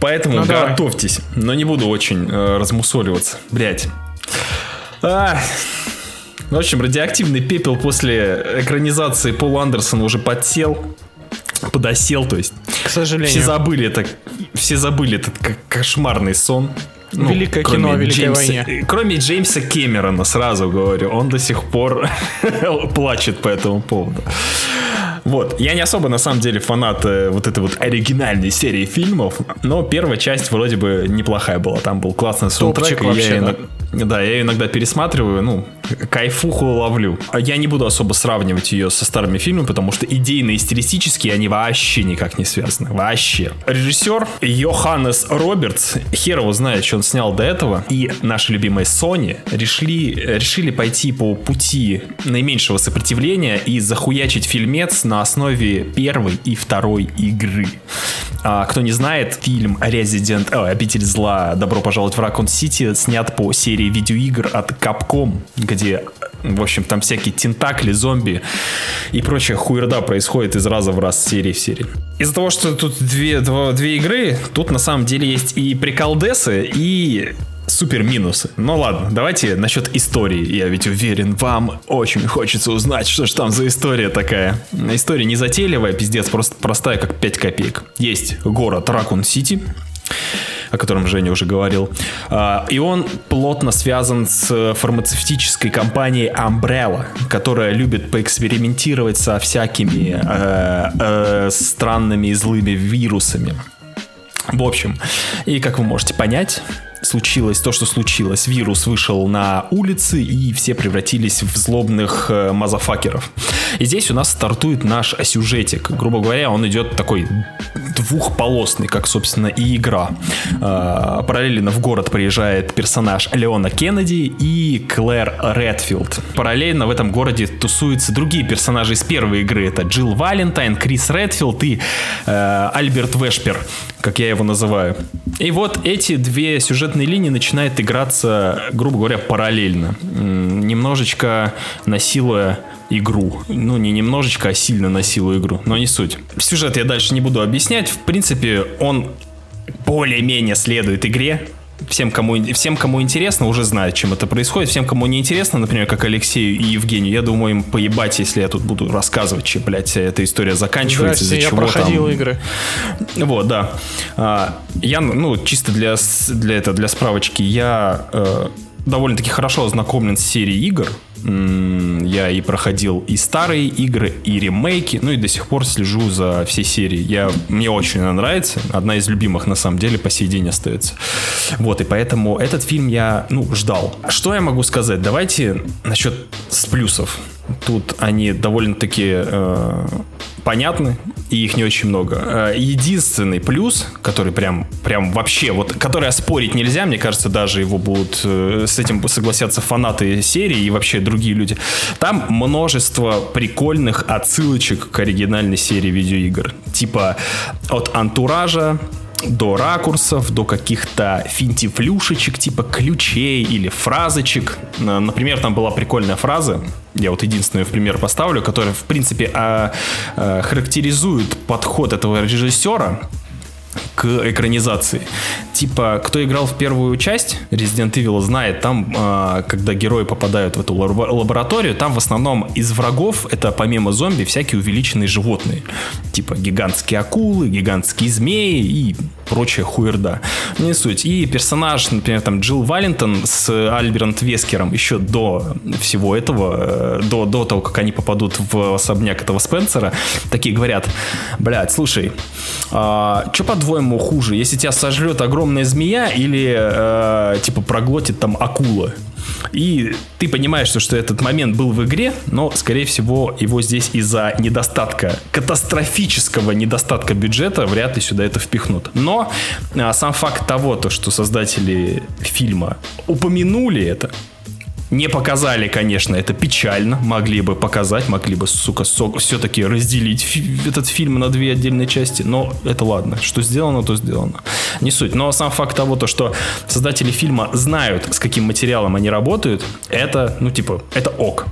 Поэтому Ну, давай. готовьтесь. Но не буду очень э, размусоливаться. Блять. А, в общем, радиоактивный пепел после экранизации Пола Андерсона уже подсел, подосел, то есть К все сожалению. забыли это, все забыли этот кошмарный сон. Ну, Великое кроме кино о Великой Джеймса- войне. Кроме Джеймса Кэмерона, сразу говорю, он до сих пор плачет по этому поводу. Вот, я не особо на самом деле фанат э, вот этой вот оригинальной серии фильмов, но первая часть вроде бы неплохая была, там был классный саундтрек, Топчик и я вообще, её да. Да, я ее иногда пересматриваю, ну, кайфуху ловлю. А Я не буду особо сравнивать ее со старыми фильмами, потому что идейно и стилистически они вообще никак не связаны. Вообще. Режиссер Йоханнес Робертс, хер его знает, что он снял до этого, и наши любимые Sony решили, решили пойти по пути наименьшего сопротивления и захуячить фильмец на основе первой и второй игры. А, кто не знает, фильм Resident, о, Обитель зла, Добро пожаловать в Ракун Сити снят по серии видеоигр от Capcom, где, в общем, там всякие тентакли, зомби и прочая хуерда происходит из раза в раз, серии в серии. Из-за того, что тут две, два- две игры, тут на самом деле есть и приколдесы, и супер минусы. Ну ладно, давайте насчет истории. Я ведь уверен, вам очень хочется узнать, что ж там за история такая. История не затейливая, пиздец, просто простая, как 5 копеек. Есть город Ракун-Сити, о котором Женя уже говорил. А, И он плотно связан с фармацевтической компанией Umbrella, которая любит поэкспериментировать со всякими э, э, странными и злыми вирусами. В общем, и как вы можете понять, случилось то, что случилось. Вирус вышел на улицы, и все превратились в злобных э, мазафакеров. И здесь у нас стартует наш сюжетик. Грубо говоря, он идет такой двухполосный, как, собственно, и игра. Э, параллельно в город приезжает персонаж Леона Кеннеди и Клэр Редфилд. Параллельно в этом городе тусуются другие персонажи из первой игры. Это Джилл Валентайн, Крис Редфилд и э, Альберт Вешпер, как я его называю. И вот эти две сюжетные линии начинают играться, грубо говоря, параллельно. Немножечко насилуя игру. Ну, не немножечко, а сильно насилуя игру. Но не суть. Сюжет я дальше не буду объяснять. В принципе, он более-менее следует игре. Всем кому, всем, кому интересно, уже знают, чем это происходит. Всем, кому не интересно, например, как Алексею и Евгению, я думаю, им поебать, если я тут буду рассказывать, чем, блядь, эта история заканчивается, из-за я чего проходил там... игры. Вот, да. А, Я, ну, чисто для, для, это, для справочки, я э, довольно-таки хорошо ознакомлен с серией игр. Я и проходил и старые игры, и ремейки, ну и до сих пор слежу за всей серией. Я, мне очень она нравится, одна из любимых на самом деле по сей день остается. Вот, и поэтому этот фильм я, ну, ждал. Что я могу сказать? Давайте насчет с плюсов. Тут они довольно-таки э, понятны, и их не очень много. Э, Единственный плюс, который прям, прям вообще, вот, который оспорить нельзя, мне кажется, даже его будут, э, с этим согласятся фанаты серии и вообще другие люди. Там множество прикольных отсылочек к оригинальной серии видеоигр. Типа от антуража, до ракурсов, до каких-то финтифлюшечек, типа ключей или фразочек. Э, Например, там была прикольная фраза, я вот единственную в пример поставлю, которая, в принципе, а, а, характеризует подход этого режиссера к экранизации. Типа, кто играл в первую часть Resident Evil, знает, там, а, когда герои попадают в эту лабо- лабораторию, там в основном из врагов это помимо зомби всякие увеличенные животные. Типа гигантские акулы, гигантские змеи и прочая хуерда. Не суть. И персонаж, например, там Джилл Валентон с Альбером Вескером еще до всего этого, э, до, до того, как они попадут в особняк этого Спенсера, такие говорят, блядь, слушай, что по-твоему хуже, если тебя сожрет огромная змея или э, типа проглотит там акула? И ты понимаешь, что, этот момент был в игре, но, скорее всего, его здесь из-за недостатка, катастрофического недостатка бюджета вряд ли сюда это впихнут. Но а, сам факт того, то, что создатели фильма упомянули это, не показали, конечно, это печально. Могли бы показать, могли бы, сука, все-таки разделить фи- этот фильм на две отдельные части. Но это ладно. Что сделано, то сделано. Не суть. Но сам факт того, то, что создатели фильма знают, с каким материалом они работают, это, ну, типа, это ок.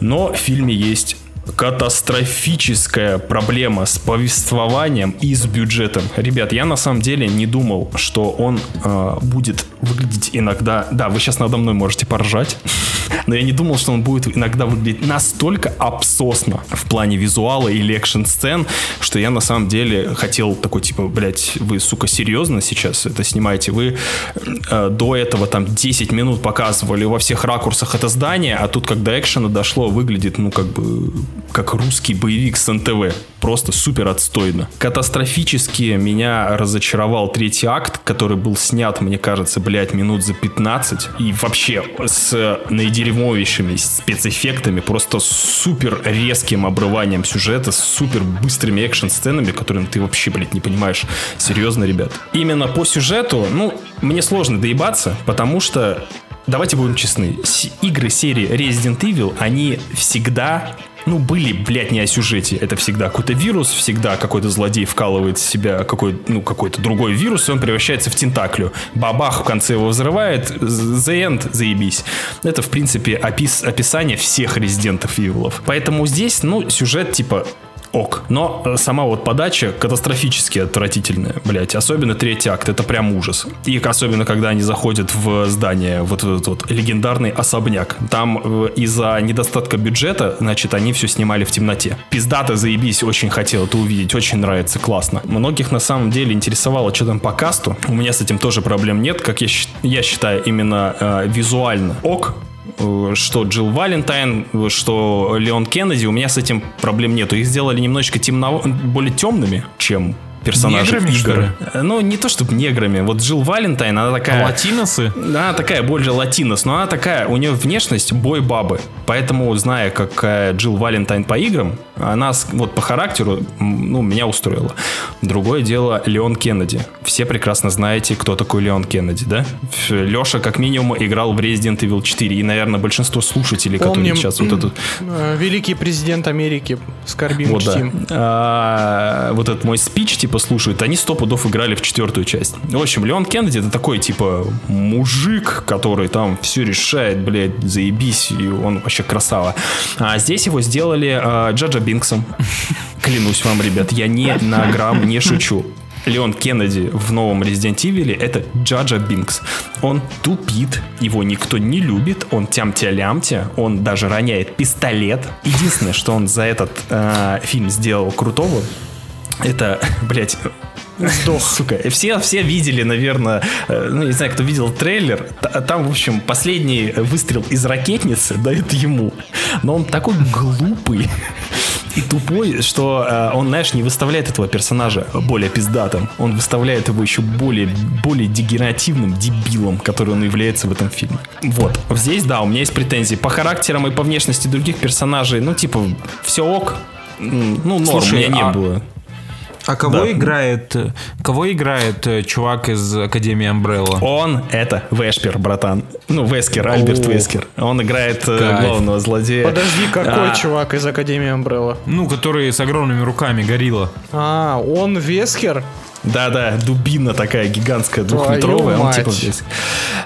Но в фильме есть катастрофическая проблема с повествованием и с бюджетом. Ребят, я на самом деле не думал, что он э, будет выглядеть иногда... Да, вы сейчас надо мной можете поржать, но я не думал, что он будет иногда выглядеть настолько абсосно в плане визуала или экшн-сцен, что я на самом деле хотел такой, типа, блядь, вы, сука, серьезно сейчас это снимаете? Вы э, до этого там 10 минут показывали во всех ракурсах это здание, а тут, когда экшена дошло, выглядит, ну, как бы, как русский боевик с НТВ. Просто супер отстойно. Катастрофически меня разочаровал третий акт, который был снят, мне кажется, блядь, минут за 15. И вообще с наидерьмовейшими спецэффектами, просто супер резким обрыванием сюжета, с супер быстрыми экшн-сценами, которым ты вообще, блядь, не понимаешь. Серьезно, ребят. Именно по сюжету, ну, мне сложно доебаться, потому что Давайте будем честны. Игры серии Resident Evil, они всегда ну, были, блядь, не о сюжете. Это всегда какой-то вирус, всегда какой-то злодей вкалывает в себя какой, ну, какой-то другой вирус, и он превращается в тентаклю. Бабах в конце его взрывает, the end, заебись. Это, в принципе, опис, описание всех Резидентов Evil. Поэтому здесь, ну, сюжет, типа, ок. Но э, сама вот подача катастрофически отвратительная, блять. Особенно третий акт, это прям ужас. И особенно, когда они заходят в здание, вот этот вот легендарный особняк. Там э, из-за недостатка бюджета, значит, они все снимали в темноте. Пиздато заебись, очень хотел это увидеть, очень нравится, классно. Многих на самом деле интересовало, что там по касту. У меня с этим тоже проблем нет, как я, я считаю, именно э, визуально ок, что Джилл Валентайн, что Леон Кеннеди, у меня с этим проблем нету. Их сделали немножечко темно, более темными, чем персонажей Неграми, что. Э, Ну, не то чтобы неграми. Вот Джилл Валентайн, она такая... Латиносы? Она такая больше латинос, но она такая, у нее внешность бой бабы. Поэтому, зная, какая Джилл Валентайн по играм, она вот по характеру, ну, меня устроила. Другое дело Леон Кеннеди. Все прекрасно знаете, кто такой Леон Кеннеди, да? Леша, как минимум, играл в Resident Evil 4. И, наверное, большинство слушателей, которые Помним. сейчас вот эту Э, Великий президент Америки. Скорбим вот, да. А, вот этот мой спич, типа, слушают, они сто пудов играли в четвертую часть. В общем, Леон Кеннеди это такой, типа, мужик, который там все решает, блядь, заебись, и он вообще красава. А здесь его сделали а, Джаджа Бинксом. Клянусь вам, ребят, я не на грамм не шучу. Леон Кеннеди в новом Resident Evil это Джаджа Бинкс. Он тупит, его никто не любит, он тям-тя-лям-тя, он даже роняет пистолет. Единственное, что он за этот э, фильм сделал крутого, это, блядь, Сдох. Сука. Все, все видели, наверное, э, ну, не знаю, кто видел трейлер. Т- Там, в общем, последний выстрел из ракетницы дает ему. Но он такой глупый и тупой, что э, он, знаешь, не выставляет этого персонажа более пиздатым. Он выставляет его еще более, более дегенеративным дебилом, который он является в этом фильме. Вот. Здесь, да, у меня есть претензии по характерам и по внешности других персонажей. Ну, типа, все ок. Ну, норм, Слушай, у меня не а- было. А кого Да. играет, кого играет э, чувак из Академии Umbrella? Он это Вешпер, братан. Ну, Вескер, Альберт Вескер. Он играет э, Кайф. главного злодея. Подожди, какой А, чувак из Академии Umbrella? Ну, который с огромными руками, горилла. А, он Вескер? Да-да, дубина такая гигантская, двухметровая. Он типа здесь.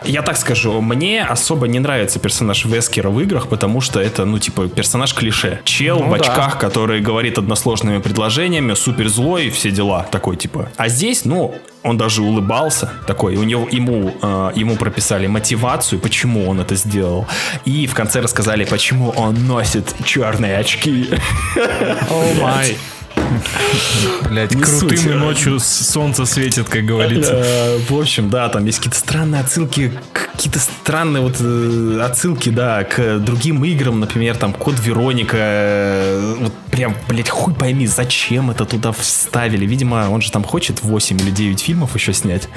Я так скажу, мне особо не нравится персонаж Вескера в играх, потому что это, ну, типа, персонаж клише. Чел Ну в да. очках, который говорит односложными предложениями, супер злой, все дела, такой, типа. А здесь, ну, он даже улыбался такой, у него ему э, ему прописали мотивацию, почему он это сделал, и в конце рассказали, почему он носит черные очки. О май. Блять, крутым и ночью солнце светит, как говорится. Э, В общем, да, там есть какие-то странные отсылки, какие-то странные вот э, отсылки, да, к другим играм, например, там Код Вероника. э, Вот прям, блять, хуй пойми, зачем это туда вставили. Видимо, он же там хочет 8 или 9 фильмов еще снять.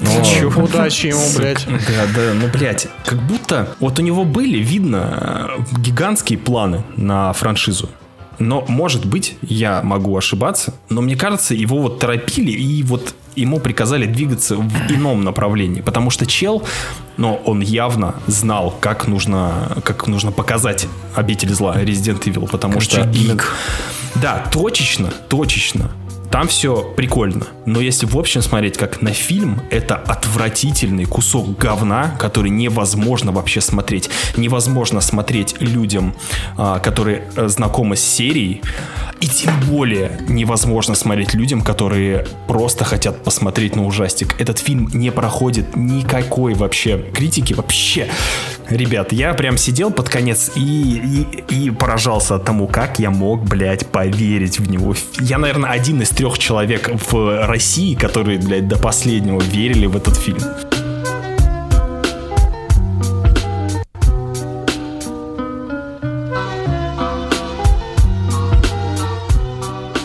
Но- Удачи ему, блядь. Да, да, ну, блядь, как будто вот у него были, видно, гигантские планы на франшизу. Но, может быть, я могу ошибаться, но мне кажется, его вот торопили и вот ему приказали двигаться в ином направлении, потому что чел, но он явно знал, как нужно, как нужно показать обитель зла Resident Evil, потому что именно- да, точечно, точечно. Там все прикольно. Но если в общем смотреть как на фильм, это отвратительный кусок говна, который невозможно вообще смотреть. Невозможно смотреть людям, а, которые э, знакомы с серией. И тем более невозможно смотреть людям, которые просто хотят посмотреть на ужастик. Этот фильм не проходит никакой вообще критики. Вообще. Ребят, я прям сидел под конец и, и, и поражался тому, как я мог, блядь, поверить в него. Я, наверное, один из трех человек в России, которые, блядь, до последнего верили в этот фильм.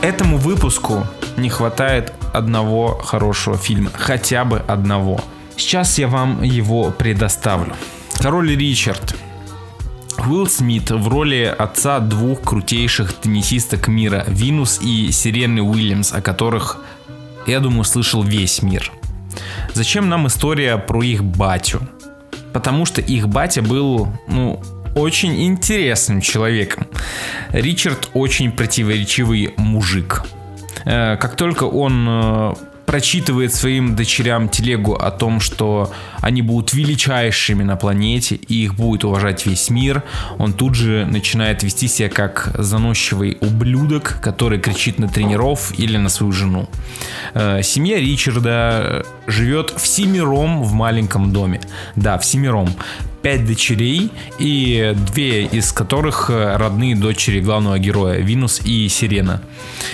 Этому выпуску не хватает одного хорошего фильма. Хотя бы одного. Сейчас я вам его предоставлю. Король Ричард. Уилл Смит в роли отца двух крутейших теннисисток мира, Винус и Сирены Уильямс, о которых, я думаю, слышал весь мир. Зачем нам история про их батю? Потому что их батя был, ну, очень интересным человеком. Ричард очень противоречивый мужик. Э, Как только он э, прочитывает своим дочерям телегу о том, что они будут величайшими на планете и их будет уважать весь мир, он тут же начинает вести себя как заносчивый ублюдок, который кричит на тренеров или на свою жену. Э, Семья Ричарда живет всемиром в маленьком доме. Да, всемиром. Пять дочерей, и две из которых э, родные дочери главного героя, Винус и Сирена.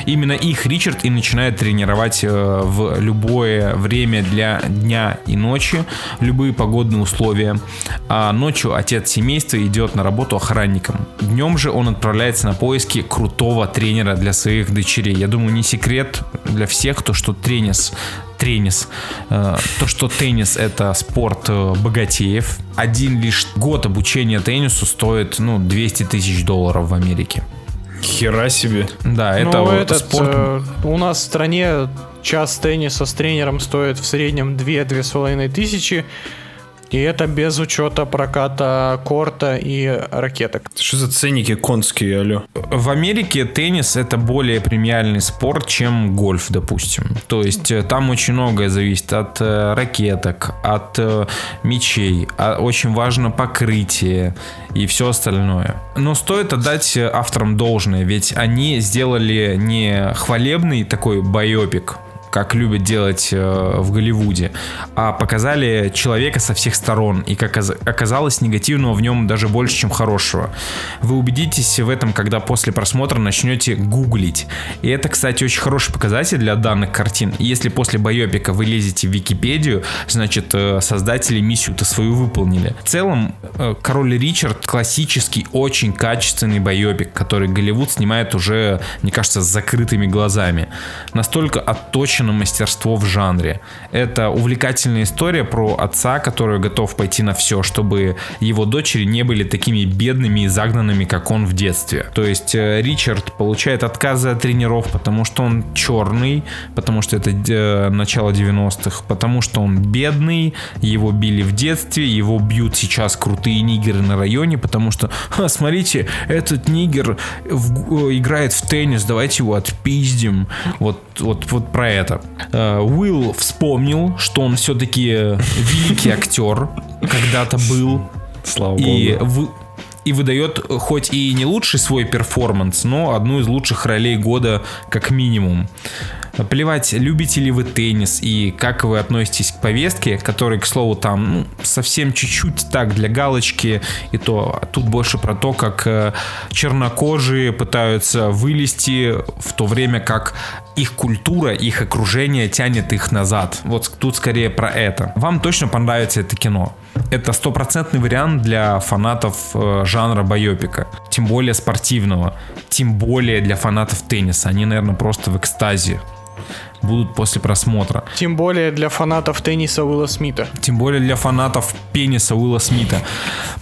Именно их Ричард и начинает тренировать э, в любое время для дня и ночи, любые погодные условия. А ночью отец семейства идет на работу охранником. Днем же он отправляется на поиски крутого тренера для своих дочерей. Я думаю, не секрет для всех, то что тренис тренис. Э, То, что теннис это спорт э, богатеев. Один лишь год обучения теннису стоит, ну, 200 тысяч долларов в Америке. Хера себе. Да, это Ну, вот этот, спорт. э, у нас в стране час тенниса с тренером стоит в среднем 2-2,5 тысячи. И это без учета проката корта и ракеток. Что за ценники конские, алло? В Америке теннис это более премиальный спорт, чем гольф, допустим. То есть э, там очень многое зависит от э, ракеток, от э, мячей, а очень важно покрытие и все остальное. Но стоит отдать авторам должное, ведь они сделали не хвалебный такой байопик, как любят делать э, в Голливуде, а показали человека со всех сторон, и как оказалось, негативного в нем даже больше, чем хорошего. Вы убедитесь в этом, когда после просмотра начнете гуглить. И это, кстати, очень хороший показатель для данных картин. Если после байопика вы лезете в Википедию, значит, э, создатели миссию-то свою выполнили. В целом, э, Король Ричард классический, очень качественный байопик, который Голливуд снимает уже, мне кажется, с закрытыми глазами. Настолько отточено мастерство в жанре. Это увлекательная история про отца, который готов пойти на все, чтобы его дочери не были такими бедными и загнанными, как он в детстве. То есть э, Ричард получает отказы от тренеров, потому что он черный, потому что это э, начало 90-х, потому что он бедный, его били в детстве, его бьют сейчас крутые нигеры на районе, потому что, «Ха, смотрите, этот нигер в- э, играет в теннис, давайте его отпиздим. Вот, вот, вот про это. Уилл вспомнил, что он все-таки великий актер, когда-то был, Слава и, богу. вы, и выдает хоть и не лучший свой перформанс, но одну из лучших ролей года как минимум. Плевать, любите ли вы теннис и как вы относитесь к повестке, которая, к слову, там ну, совсем чуть-чуть так для галочки, и то а тут больше про то, как э, чернокожие пытаются вылезти в то время как их культура, их окружение тянет их назад. Вот тут скорее про это. Вам точно понравится это кино. Это стопроцентный вариант для фанатов э, жанра байопика. Тем более спортивного. Тем более для фанатов тенниса. Они, наверное, просто в экстазе будут после просмотра. Тем более для фанатов тенниса Уилла Смита. Тем более для фанатов пениса Уилла Смита.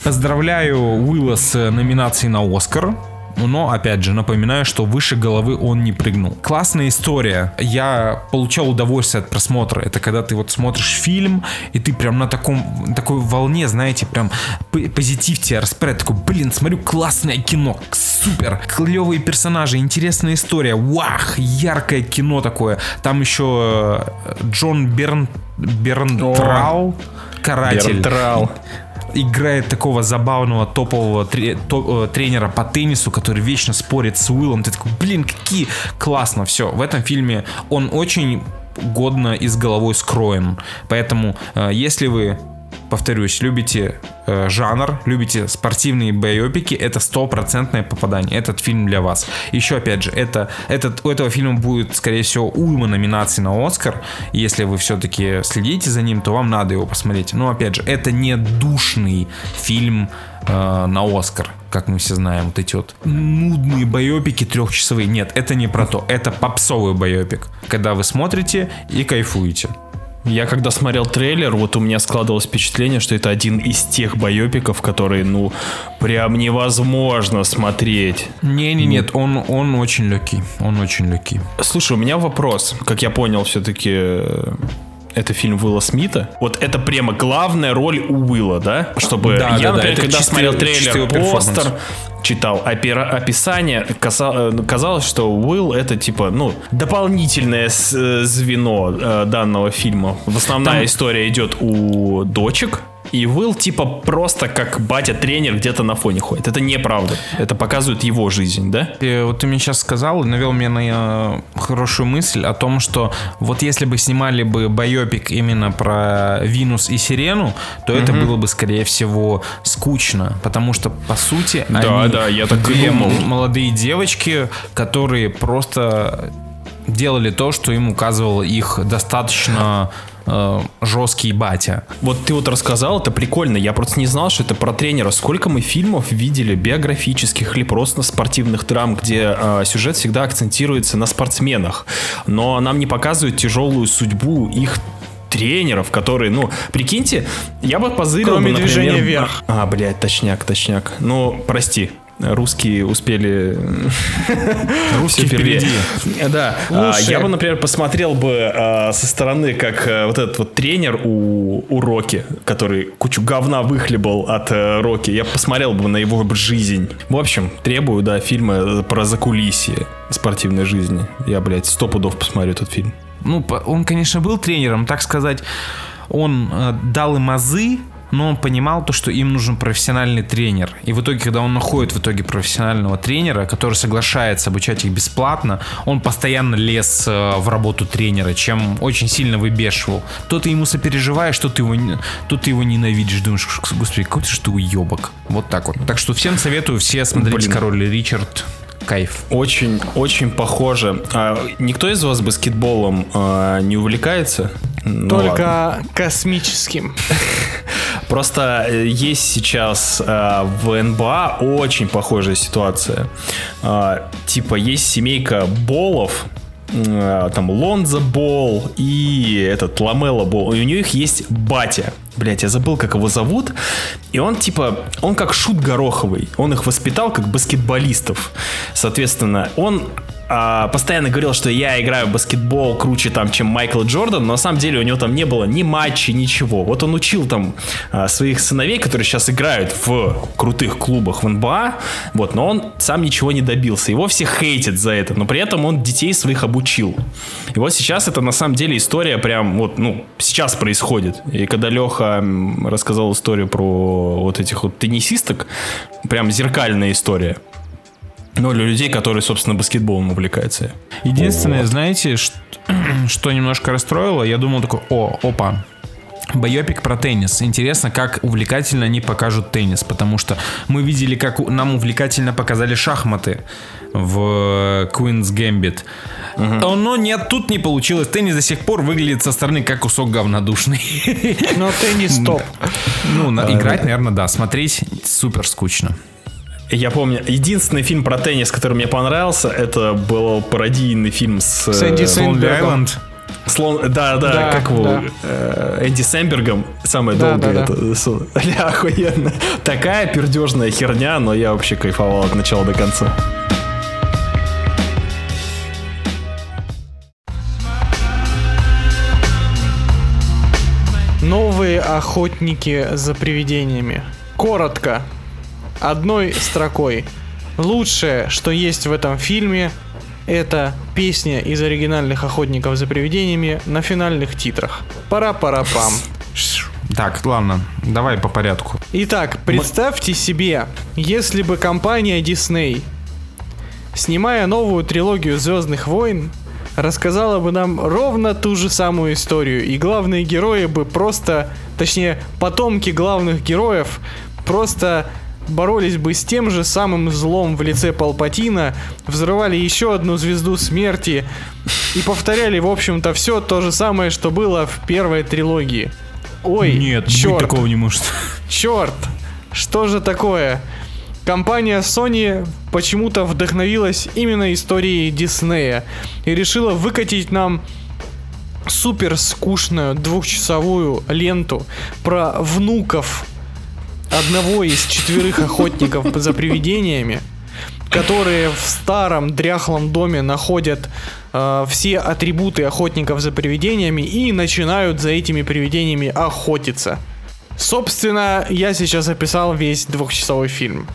Поздравляю Уилла с номинацией на Оскар. Но, опять же, напоминаю, что выше головы он не прыгнул. Классная история. Я получал удовольствие от просмотра. Это когда ты вот смотришь фильм, и ты прям на таком, такой волне, знаете, прям позитив тебя распирает. Такой, блин, смотрю, классное кино, супер, клевые персонажи, интересная история, вах, яркое кино такое. Там еще э, Джон Берн... Бернтрау, каратель Бертрал. Играет такого забавного топового э, тренера по теннису, который вечно спорит с Уиллом. Ты такой, блин, какие классно. Все, в этом фильме он очень годно и с головой скроен. Поэтому, э, если вы повторюсь, любите э, жанр, любите спортивные байопики, это стопроцентное попадание. Этот фильм для вас. Еще опять же, это, этот, у этого фильма будет, скорее всего, уйма номинаций на Оскар. Если вы все-таки следите за ним, то вам надо его посмотреть. Но опять же, это не душный фильм э, на Оскар, как мы все знаем. Вот эти вот нудные байопики трехчасовые. Нет, это не про то. Это попсовый байопик. Когда вы смотрите и кайфуете. Я когда смотрел трейлер, вот у меня складывалось впечатление, что это один из тех байопиков, которые, ну, прям невозможно смотреть. Не-не, нет, он, он очень легкий. Он очень легкий. Слушай, у меня вопрос. Как я понял, все-таки это фильм Уилла Смита. Вот это прямо главная роль у Уилла, да? Чтобы Да, я, да, да, например, это когда чистый- смотрел трейлер, постер, читал опера- описание, э, казалось, что Уилл это типа, ну, дополнительное э, звено э, данного фильма. В основная Там- история идет у дочек, И Уилл типа просто как батя-тренер где-то на фоне ходит. Это неправда. Это показывает его жизнь, да? И вот ты мне сейчас сказал навел меня на э, хорошую мысль о том, что вот если бы снимали бы байопик именно про Винус и Сирену, то это было бы, скорее всего, скучно, потому что, по сути, Да, они да, я так две молодые девочки, которые просто делали то, что им указывал их достаточно э, жесткий батя. Вот ты вот рассказал, это прикольно. Я просто не знал, что это про тренера. Сколько мы фильмов видели биографических или просто спортивных драм, где э, сюжет всегда акцентируется на спортсменах, но нам не показывают тяжелую судьбу их тренеров, которые, ну, прикиньте, я бы позырил Кроме бы, например, движения вверх. А, блядь, точняк, точняк. Ну, прости, русские успели... Русские Всё впереди. Да. А, Лучше. Я бы, например, посмотрел бы а, со стороны, как а, вот этот вот тренер у, у Рокки, который кучу говна выхлебал от э, Рокки, я посмотрел бы на его жизнь. В общем, требую, да, фильма про закулисье спортивной жизни. Я, блядь, сто пудов посмотрю этот фильм. Ну, он, конечно, был тренером, так сказать, он э, дал им азы, но он понимал то, что им нужен профессиональный тренер. И в итоге, когда он находит в итоге профессионального тренера, который соглашается обучать их бесплатно, он постоянно лез э, в работу тренера, чем очень сильно выбешивал. То ты ему сопереживаешь, то ты его, то ты его ненавидишь, думаешь, господи, какой ты же ты уебок. Вот так вот. Так что всем советую, все смотрите Блин. «Король Ричард». Кайф. Очень, очень похоже. А, никто из вас баскетболом а, не увлекается? Ну, ладно. Только космическим. Просто э, есть сейчас э, в НБА очень похожая ситуация. А, Типа есть семейка Болов, э, там Лонза Бол и этот Ламела Бол. И у них есть батя. Блять, я забыл, как его зовут. И он типа, он как шут Гороховый. Он их воспитал как баскетболистов. Соответственно, он постоянно говорил, что я играю в баскетбол круче там, чем Майкл Джордан, но на самом деле у него там не было ни матчей, ничего. Вот он учил там а, своих сыновей, которые сейчас играют в крутых клубах в НБА, вот, но он сам ничего не добился. Его все хейтят за это, но при этом он детей своих обучил. И вот сейчас это на самом деле история прям вот, ну, сейчас происходит. И когда Леха рассказал историю про вот этих вот теннисисток, прям зеркальная история. Ну, для людей, которые, собственно, баскетболом увлекаются. Единственное, Вот. знаете, что, что немножко расстроило, я думал такой, о, опа, Байопик про теннис. Интересно, как увлекательно они покажут теннис, потому что мы видели, как нам увлекательно показали шахматы в Queen's Gambit. О, Но нет, тут не получилось. Теннис до сих пор выглядит со стороны как кусок говнодушный. Но теннис топ. Ну, играть, наверное, да. Смотреть супер скучно. Я помню, единственный фильм про теннис, который мне понравился, это был пародийный фильм с... э, С Энди Lonely Сэндбергом. Слон, да, да, Да, как его, да. э, Энди Сэмбергом, самое Да, долгое да, да. это, с- Ля, охуенно. Такая пердежная херня, но я вообще кайфовал от начала до конца. Новые охотники за привидениями. Коротко. Одной строкой. Лучшее, что есть в этом фильме, это песня из оригинальных охотников за привидениями на финальных титрах. Пара-пара-пам. Так, ладно, давай по порядку. Итак, представьте себе, если бы компания Disney, снимая новую трилогию Звездных войн, рассказала бы нам ровно ту же самую историю, и главные герои бы просто, точнее, потомки главных героев, просто боролись бы с тем же самым злом в лице Палпатина, взрывали еще одну звезду смерти и повторяли, в общем-то, все то же самое, что было в первой трилогии. Ой, Нет, черт. такого не может. Черт! Что же такое? Компания Sony почему-то вдохновилась именно историей Диснея и решила выкатить нам супер скучную двухчасовую ленту про внуков одного из четверых охотников за привидениями, которые в старом дряхлом доме находят э, все атрибуты охотников за привидениями и начинают за этими привидениями охотиться. Собственно, я сейчас описал весь двухчасовой фильм.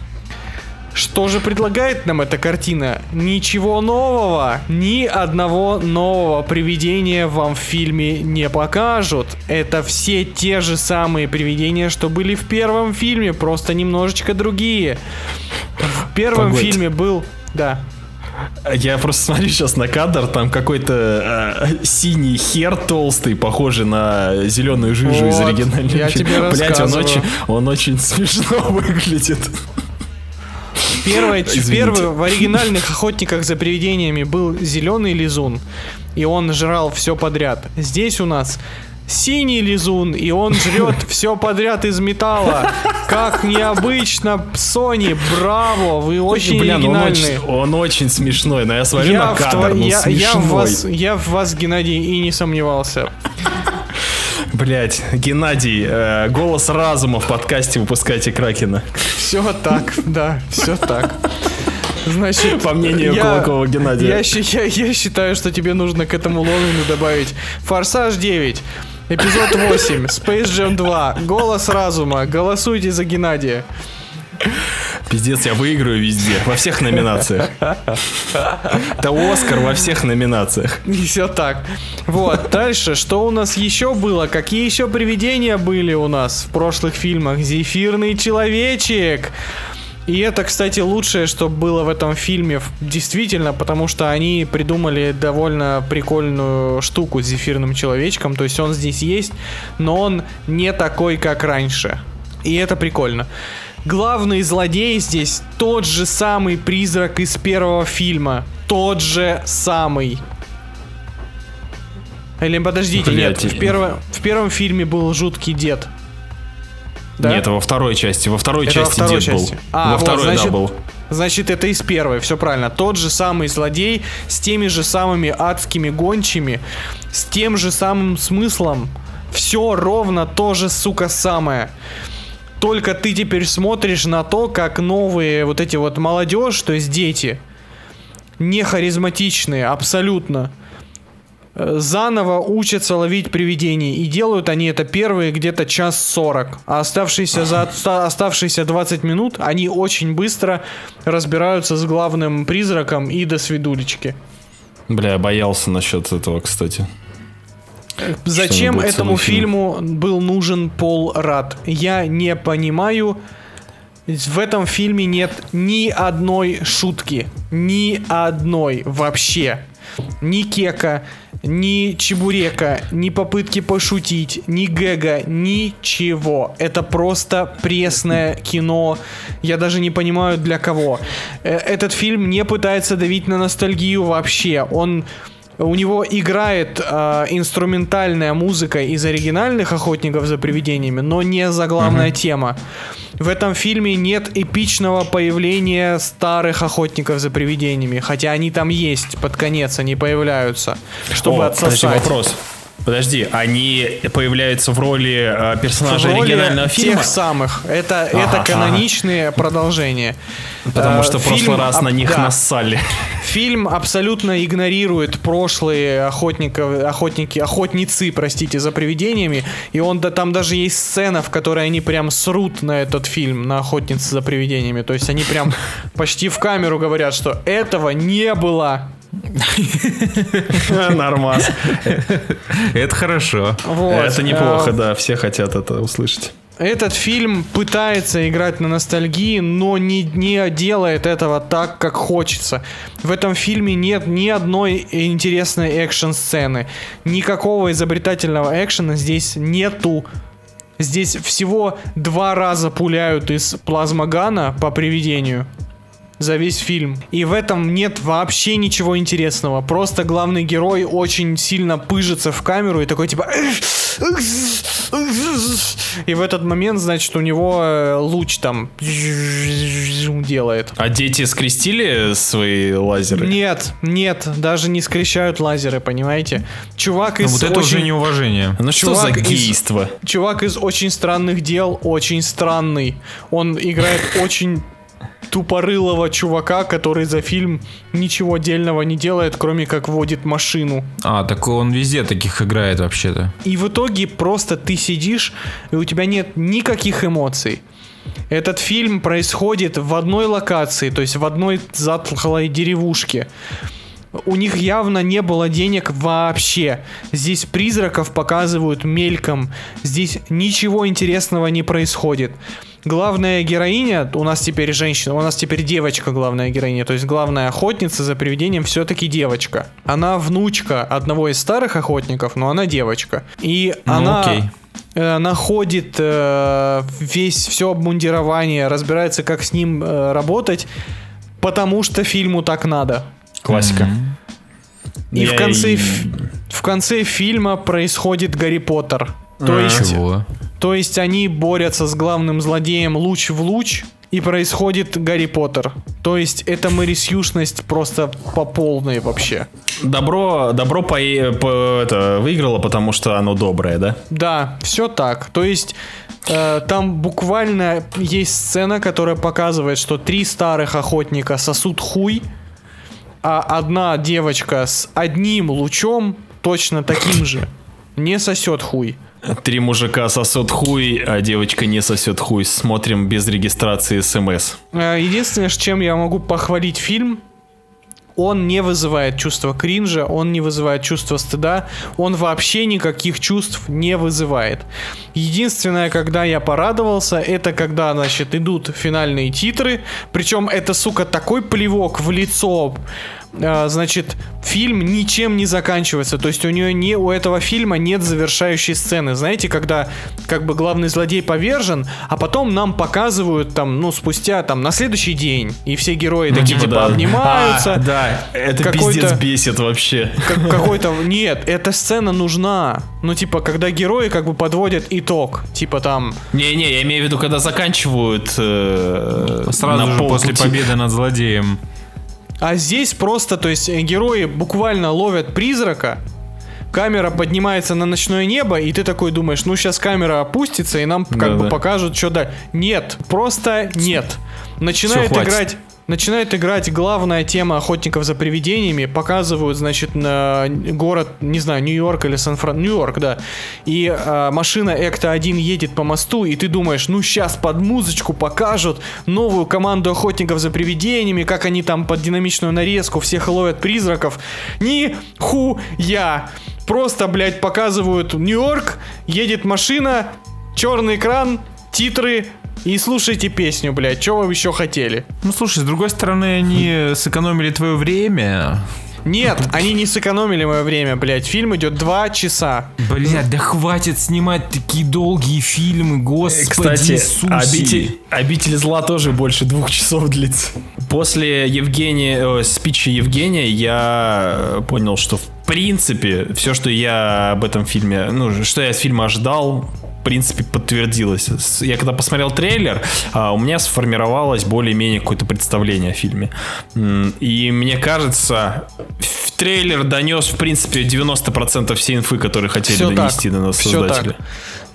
Что же предлагает нам эта картина? Ничего нового. Ни одного нового привидения вам в фильме не покажут. Это все те же самые привидения, что были в первом фильме, просто немножечко другие. В первом Погодь. фильме был... Да. Я просто смотрю сейчас на кадр, там какой-то э, синий хер толстый, похожий на зеленую жижу из Вот, оригинального я тебе Блядь, он очень, он очень смешно выглядит. Первое, первый в оригинальных охотниках за привидениями был зеленый лизун, и он жрал все подряд. Здесь у нас синий лизун, и он жрет все подряд из металла. Как необычно, Sony, браво, вы очень Бля, ну он, оригинальные. очень, он очень смешной, но я смотрю Я на кадр, тво- ну я, смешной. я в вас, я в вас, Геннадий, и не сомневался. Блять, Геннадий, э, голос разума в подкасте выпускайте Кракена. Все так, да, все так. Значит, По мнению Кулакова Геннадия. Я, я- я считаю, что тебе нужно к этому лозунгу добавить Форсаж 9, эпизод 8, Space Jam 2, Голос разума, голосуйте за Геннадия. Пиздец, я выиграю везде, во всех номинациях. Это Оскар во всех номинациях. И все так. Вот, дальше, что у нас еще было? Какие еще привидения были у нас в прошлых фильмах? Зефирный человечек. И это, кстати, лучшее, что было в этом фильме, действительно, потому что они придумали довольно прикольную штуку с зефирным человечком. То есть он здесь есть, но он не такой, как раньше. И это прикольно. Главный злодей здесь тот же самый призрак из первого фильма. Тот же самый. Или подождите, нет, Блядь, в, перво- в первом фильме был жуткий дед. Да? Нет, во второй части. Во второй Это во части второй дед части. был. А, во вот, второй, значит, да, был. Значит, это из первой, все правильно. Тот же самый злодей с теми же самыми адскими гончими, с тем же самым смыслом. Все ровно то же, сука, самое. Только ты теперь смотришь на то, как новые вот эти вот молодежь, то есть дети, не харизматичные абсолютно, э, заново учатся ловить привидений. И делают они это первые где-то час сорок. А оставшиеся, за, оста- оставшиеся 20 минут они очень быстро разбираются с главным призраком и до свидулечки. Бля, боялся насчет этого, кстати. Зачем этому целый фильм. фильму был нужен Пол Рад? Я не понимаю. В этом фильме нет ни одной шутки. Ни одной вообще. Ни кека, ни чебурека, ни попытки пошутить, ни гэга, ничего. Это просто пресное кино. Я даже не понимаю для кого. Э, Этот фильм не пытается давить на ностальгию вообще. Он у него играет э, инструментальная музыка из оригинальных охотников за привидениями, но не заглавная тема. В этом фильме нет эпичного появления старых охотников за привидениями, хотя они там есть, под конец они появляются, чтобы О, подожди, отсосать. вопрос. Подожди, они появляются в роли э, персонажа В роли оригинального фильма? тех самых. Это, это Ага, каноничные продолжения. Потому Э, что в прошлый раз на них да. нассали. Фильм абсолютно игнорирует прошлые охотников, охотники, охотницы, простите, за привидениями. И он да, там даже есть сцена, в которой они прям срут на этот фильм, на охотницы за привидениями. То есть они прям почти в камеру говорят, что этого не было. Нормас. Это хорошо. Это неплохо, Э, да, все хотят это услышать. Этот фильм пытается играть на ностальгии, но не, не делает этого так, как хочется. В этом фильме нет ни одной интересной экшн-сцены. Никакого изобретательного экшена здесь нету. Здесь всего два раза пуляют из плазмогана по привидению за весь фильм. И в этом нет вообще ничего интересного. Просто главный герой очень сильно пыжится в камеру и такой типа... И в этот момент, значит, у него э, луч там делает. А дети скрестили свои лазеры? Нет, нет, даже не скрещают лазеры, понимаете? Чувак Ну, из вот это уже очень- неуважение. Ну что за Чувак из- гейство? Чувак из очень странных дел, очень странный. Он играет очень тупорылого чувака, который за фильм ничего дельного не делает, кроме как водит машину. А, так он везде таких играет вообще-то. И в итоге просто ты сидишь, и у тебя нет никаких эмоций. Этот фильм происходит в одной локации, то есть в одной затхлой деревушке. У них явно не было денег вообще. Здесь призраков показывают мельком. Здесь ничего интересного не происходит. Главная героиня, у нас теперь женщина, у нас теперь девочка главная героиня, то есть главная охотница за привидением все-таки девочка. Она внучка одного из старых охотников, но она девочка. И Ну, она окей. э, находит э, весь все обмундирование, разбирается, как с ним э, работать, потому что фильму так надо. Классика. И Я в конце, и- в конце фильма происходит Гарри Поттер. То А. есть, Чего? то есть они борются с главным злодеем луч в луч, и происходит Гарри Поттер. То есть это мэрисьюшность просто по полной вообще. Добро, добро по, по- это, выиграло, потому что оно доброе, да? Да, все так. То есть э, там буквально есть сцена, которая показывает, что три старых охотника сосут хуй, а одна девочка с одним лучом, точно таким же, не сосет хуй. Три мужика сосут хуй, а девочка не сосет хуй. Смотрим без регистрации смс. Э, Единственное, с чем я могу похвалить фильм, он не вызывает чувства кринжа, он не вызывает чувства стыда, он вообще никаких чувств не вызывает. Единственное, когда я порадовался, это когда, значит, идут финальные титры, причем это, сука, такой плевок в лицо, значит, фильм ничем не заканчивается, то есть у нее не у этого фильма нет завершающей сцены. Знаете, когда как бы главный злодей повержен, а потом нам показывают там, ну спустя там на следующий день, и все герои такие типа да. обнимаются. А, да, это Какой-то- пиздец бесит вообще. как- какой-то нет, эта сцена нужна. Ну типа, когда герои как бы подводят итог, типа там Не-не, я имею в виду, когда заканчивают э, Сразу на же после победы над злодеем. А здесь просто, то есть герои буквально ловят призрака, камера поднимается на ночное небо, и ты такой думаешь, ну сейчас камера опустится, и нам как бы Да-да. покажут, что да. Нет, просто нет. Начинает хватит. играть. Начинает играть главная тема охотников за привидениями, показывают, значит, на город, не знаю, Нью-Йорк или Сан-Франциско, Нью-Йорк, да. И а, машина Экта-1 едет по мосту, и ты думаешь, ну сейчас под музычку покажут новую команду охотников за привидениями, как они там под динамичную нарезку всех ловят призраков. Ни хуя. Просто, блядь, показывают Нью-Йорк, едет машина, черный экран, титры, и слушайте песню, блядь, что вы еще хотели? Ну слушай, с другой стороны, они сэкономили твое время. Нет, они не сэкономили мое время, блядь. Фильм идет два часа. Блядь, да хватит снимать такие долгие фильмы, господи Кстати, Иисусе. обитель, обитель зла тоже больше двух часов длится. После Евгения, э, спича Евгения я э, понял, что в принципе все, что я об этом фильме, ну, что я от фильма ожидал, принципе, подтвердилось. Я когда посмотрел трейлер, а, у меня сформировалось более-менее какое-то представление о фильме. И мне кажется, трейлер донес, в принципе, 90% всей инфы, которые хотели Все так. донести до нас Все создатели. так.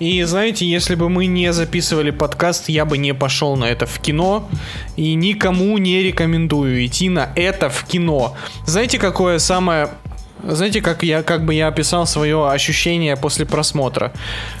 И знаете, если бы мы не записывали подкаст, я бы не пошел на это в кино. И никому не рекомендую идти на это в кино. Знаете, какое самое знаете, как я как бы я описал свое ощущение после просмотра?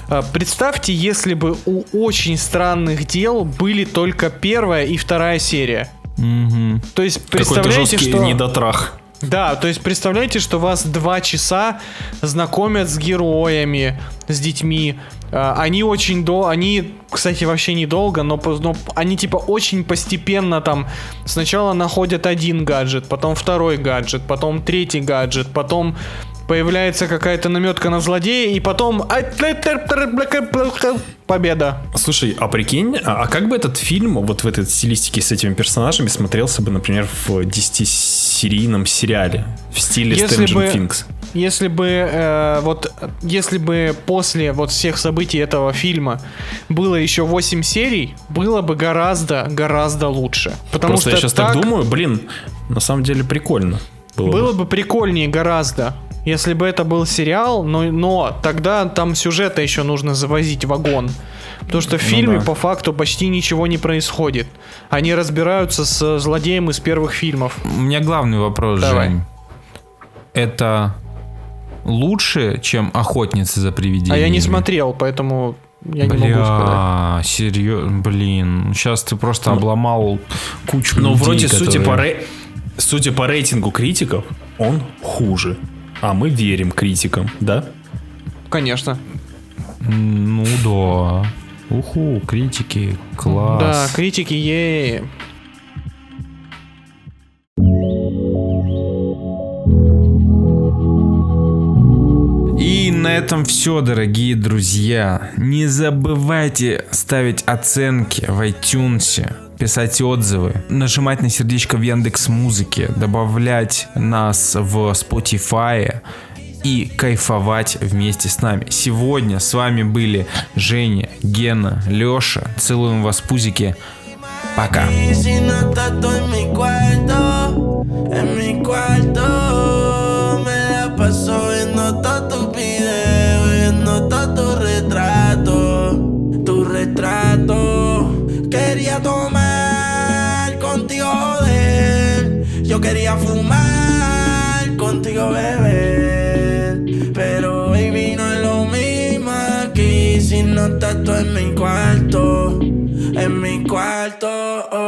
Э, Представьте, если бы у очень странных дел были только первая и вторая серия. Мгм. То есть представляете, что недотрах. да, то есть представляете, что вас два часа знакомят с героями, с детьми. А, Они очень до, они, кстати, вообще недолго, но, но они типа очень постепенно там сначала находят один гаджет, потом второй гаджет, потом третий гаджет, потом появляется какая-то наметка на злодея, и потом победа. Слушай, а прикинь, а, а как бы этот фильм вот в этой стилистике с этими персонажами смотрелся бы, например, в 10-серийном сериале в стиле Если Stranger бы- Things? Если бы э, вот если бы после вот всех событий этого фильма было еще 8 серий, было бы гораздо гораздо лучше. Потому Просто что я сейчас так, думаю, блин, на самом деле прикольно. Было, бы. было бы прикольнее гораздо. Если бы это был сериал, но, но тогда там сюжета еще нужно завозить вагон. Потому что в ну фильме ну, да. по факту почти ничего не происходит. Они разбираются с э, злодеем из первых фильмов. У меня главный вопрос, Давай. Жень. Это лучше, чем охотницы за привидениями? А я не смотрел, поэтому я Бля, не могу сказать. Серьезно, блин, сейчас ты просто ну, обломал кучу. Но людей, вроде, которые... судя по ре... судя по рейтингу критиков, он хуже. А мы верим критикам, да? Конечно. Ну да. Уху, критики, класс. Да, критики, ей. И на этом все, дорогие друзья. Не забывайте ставить оценки в iTunes писать отзывы, нажимать на сердечко в Яндекс Музыке, добавлять нас в Spotify и кайфовать вместе с нами. Сегодня с вами были Женя, Гена, Леша. Целуем вас пузики. Пока. una en mi cuarto, en mi cuarto. Oh.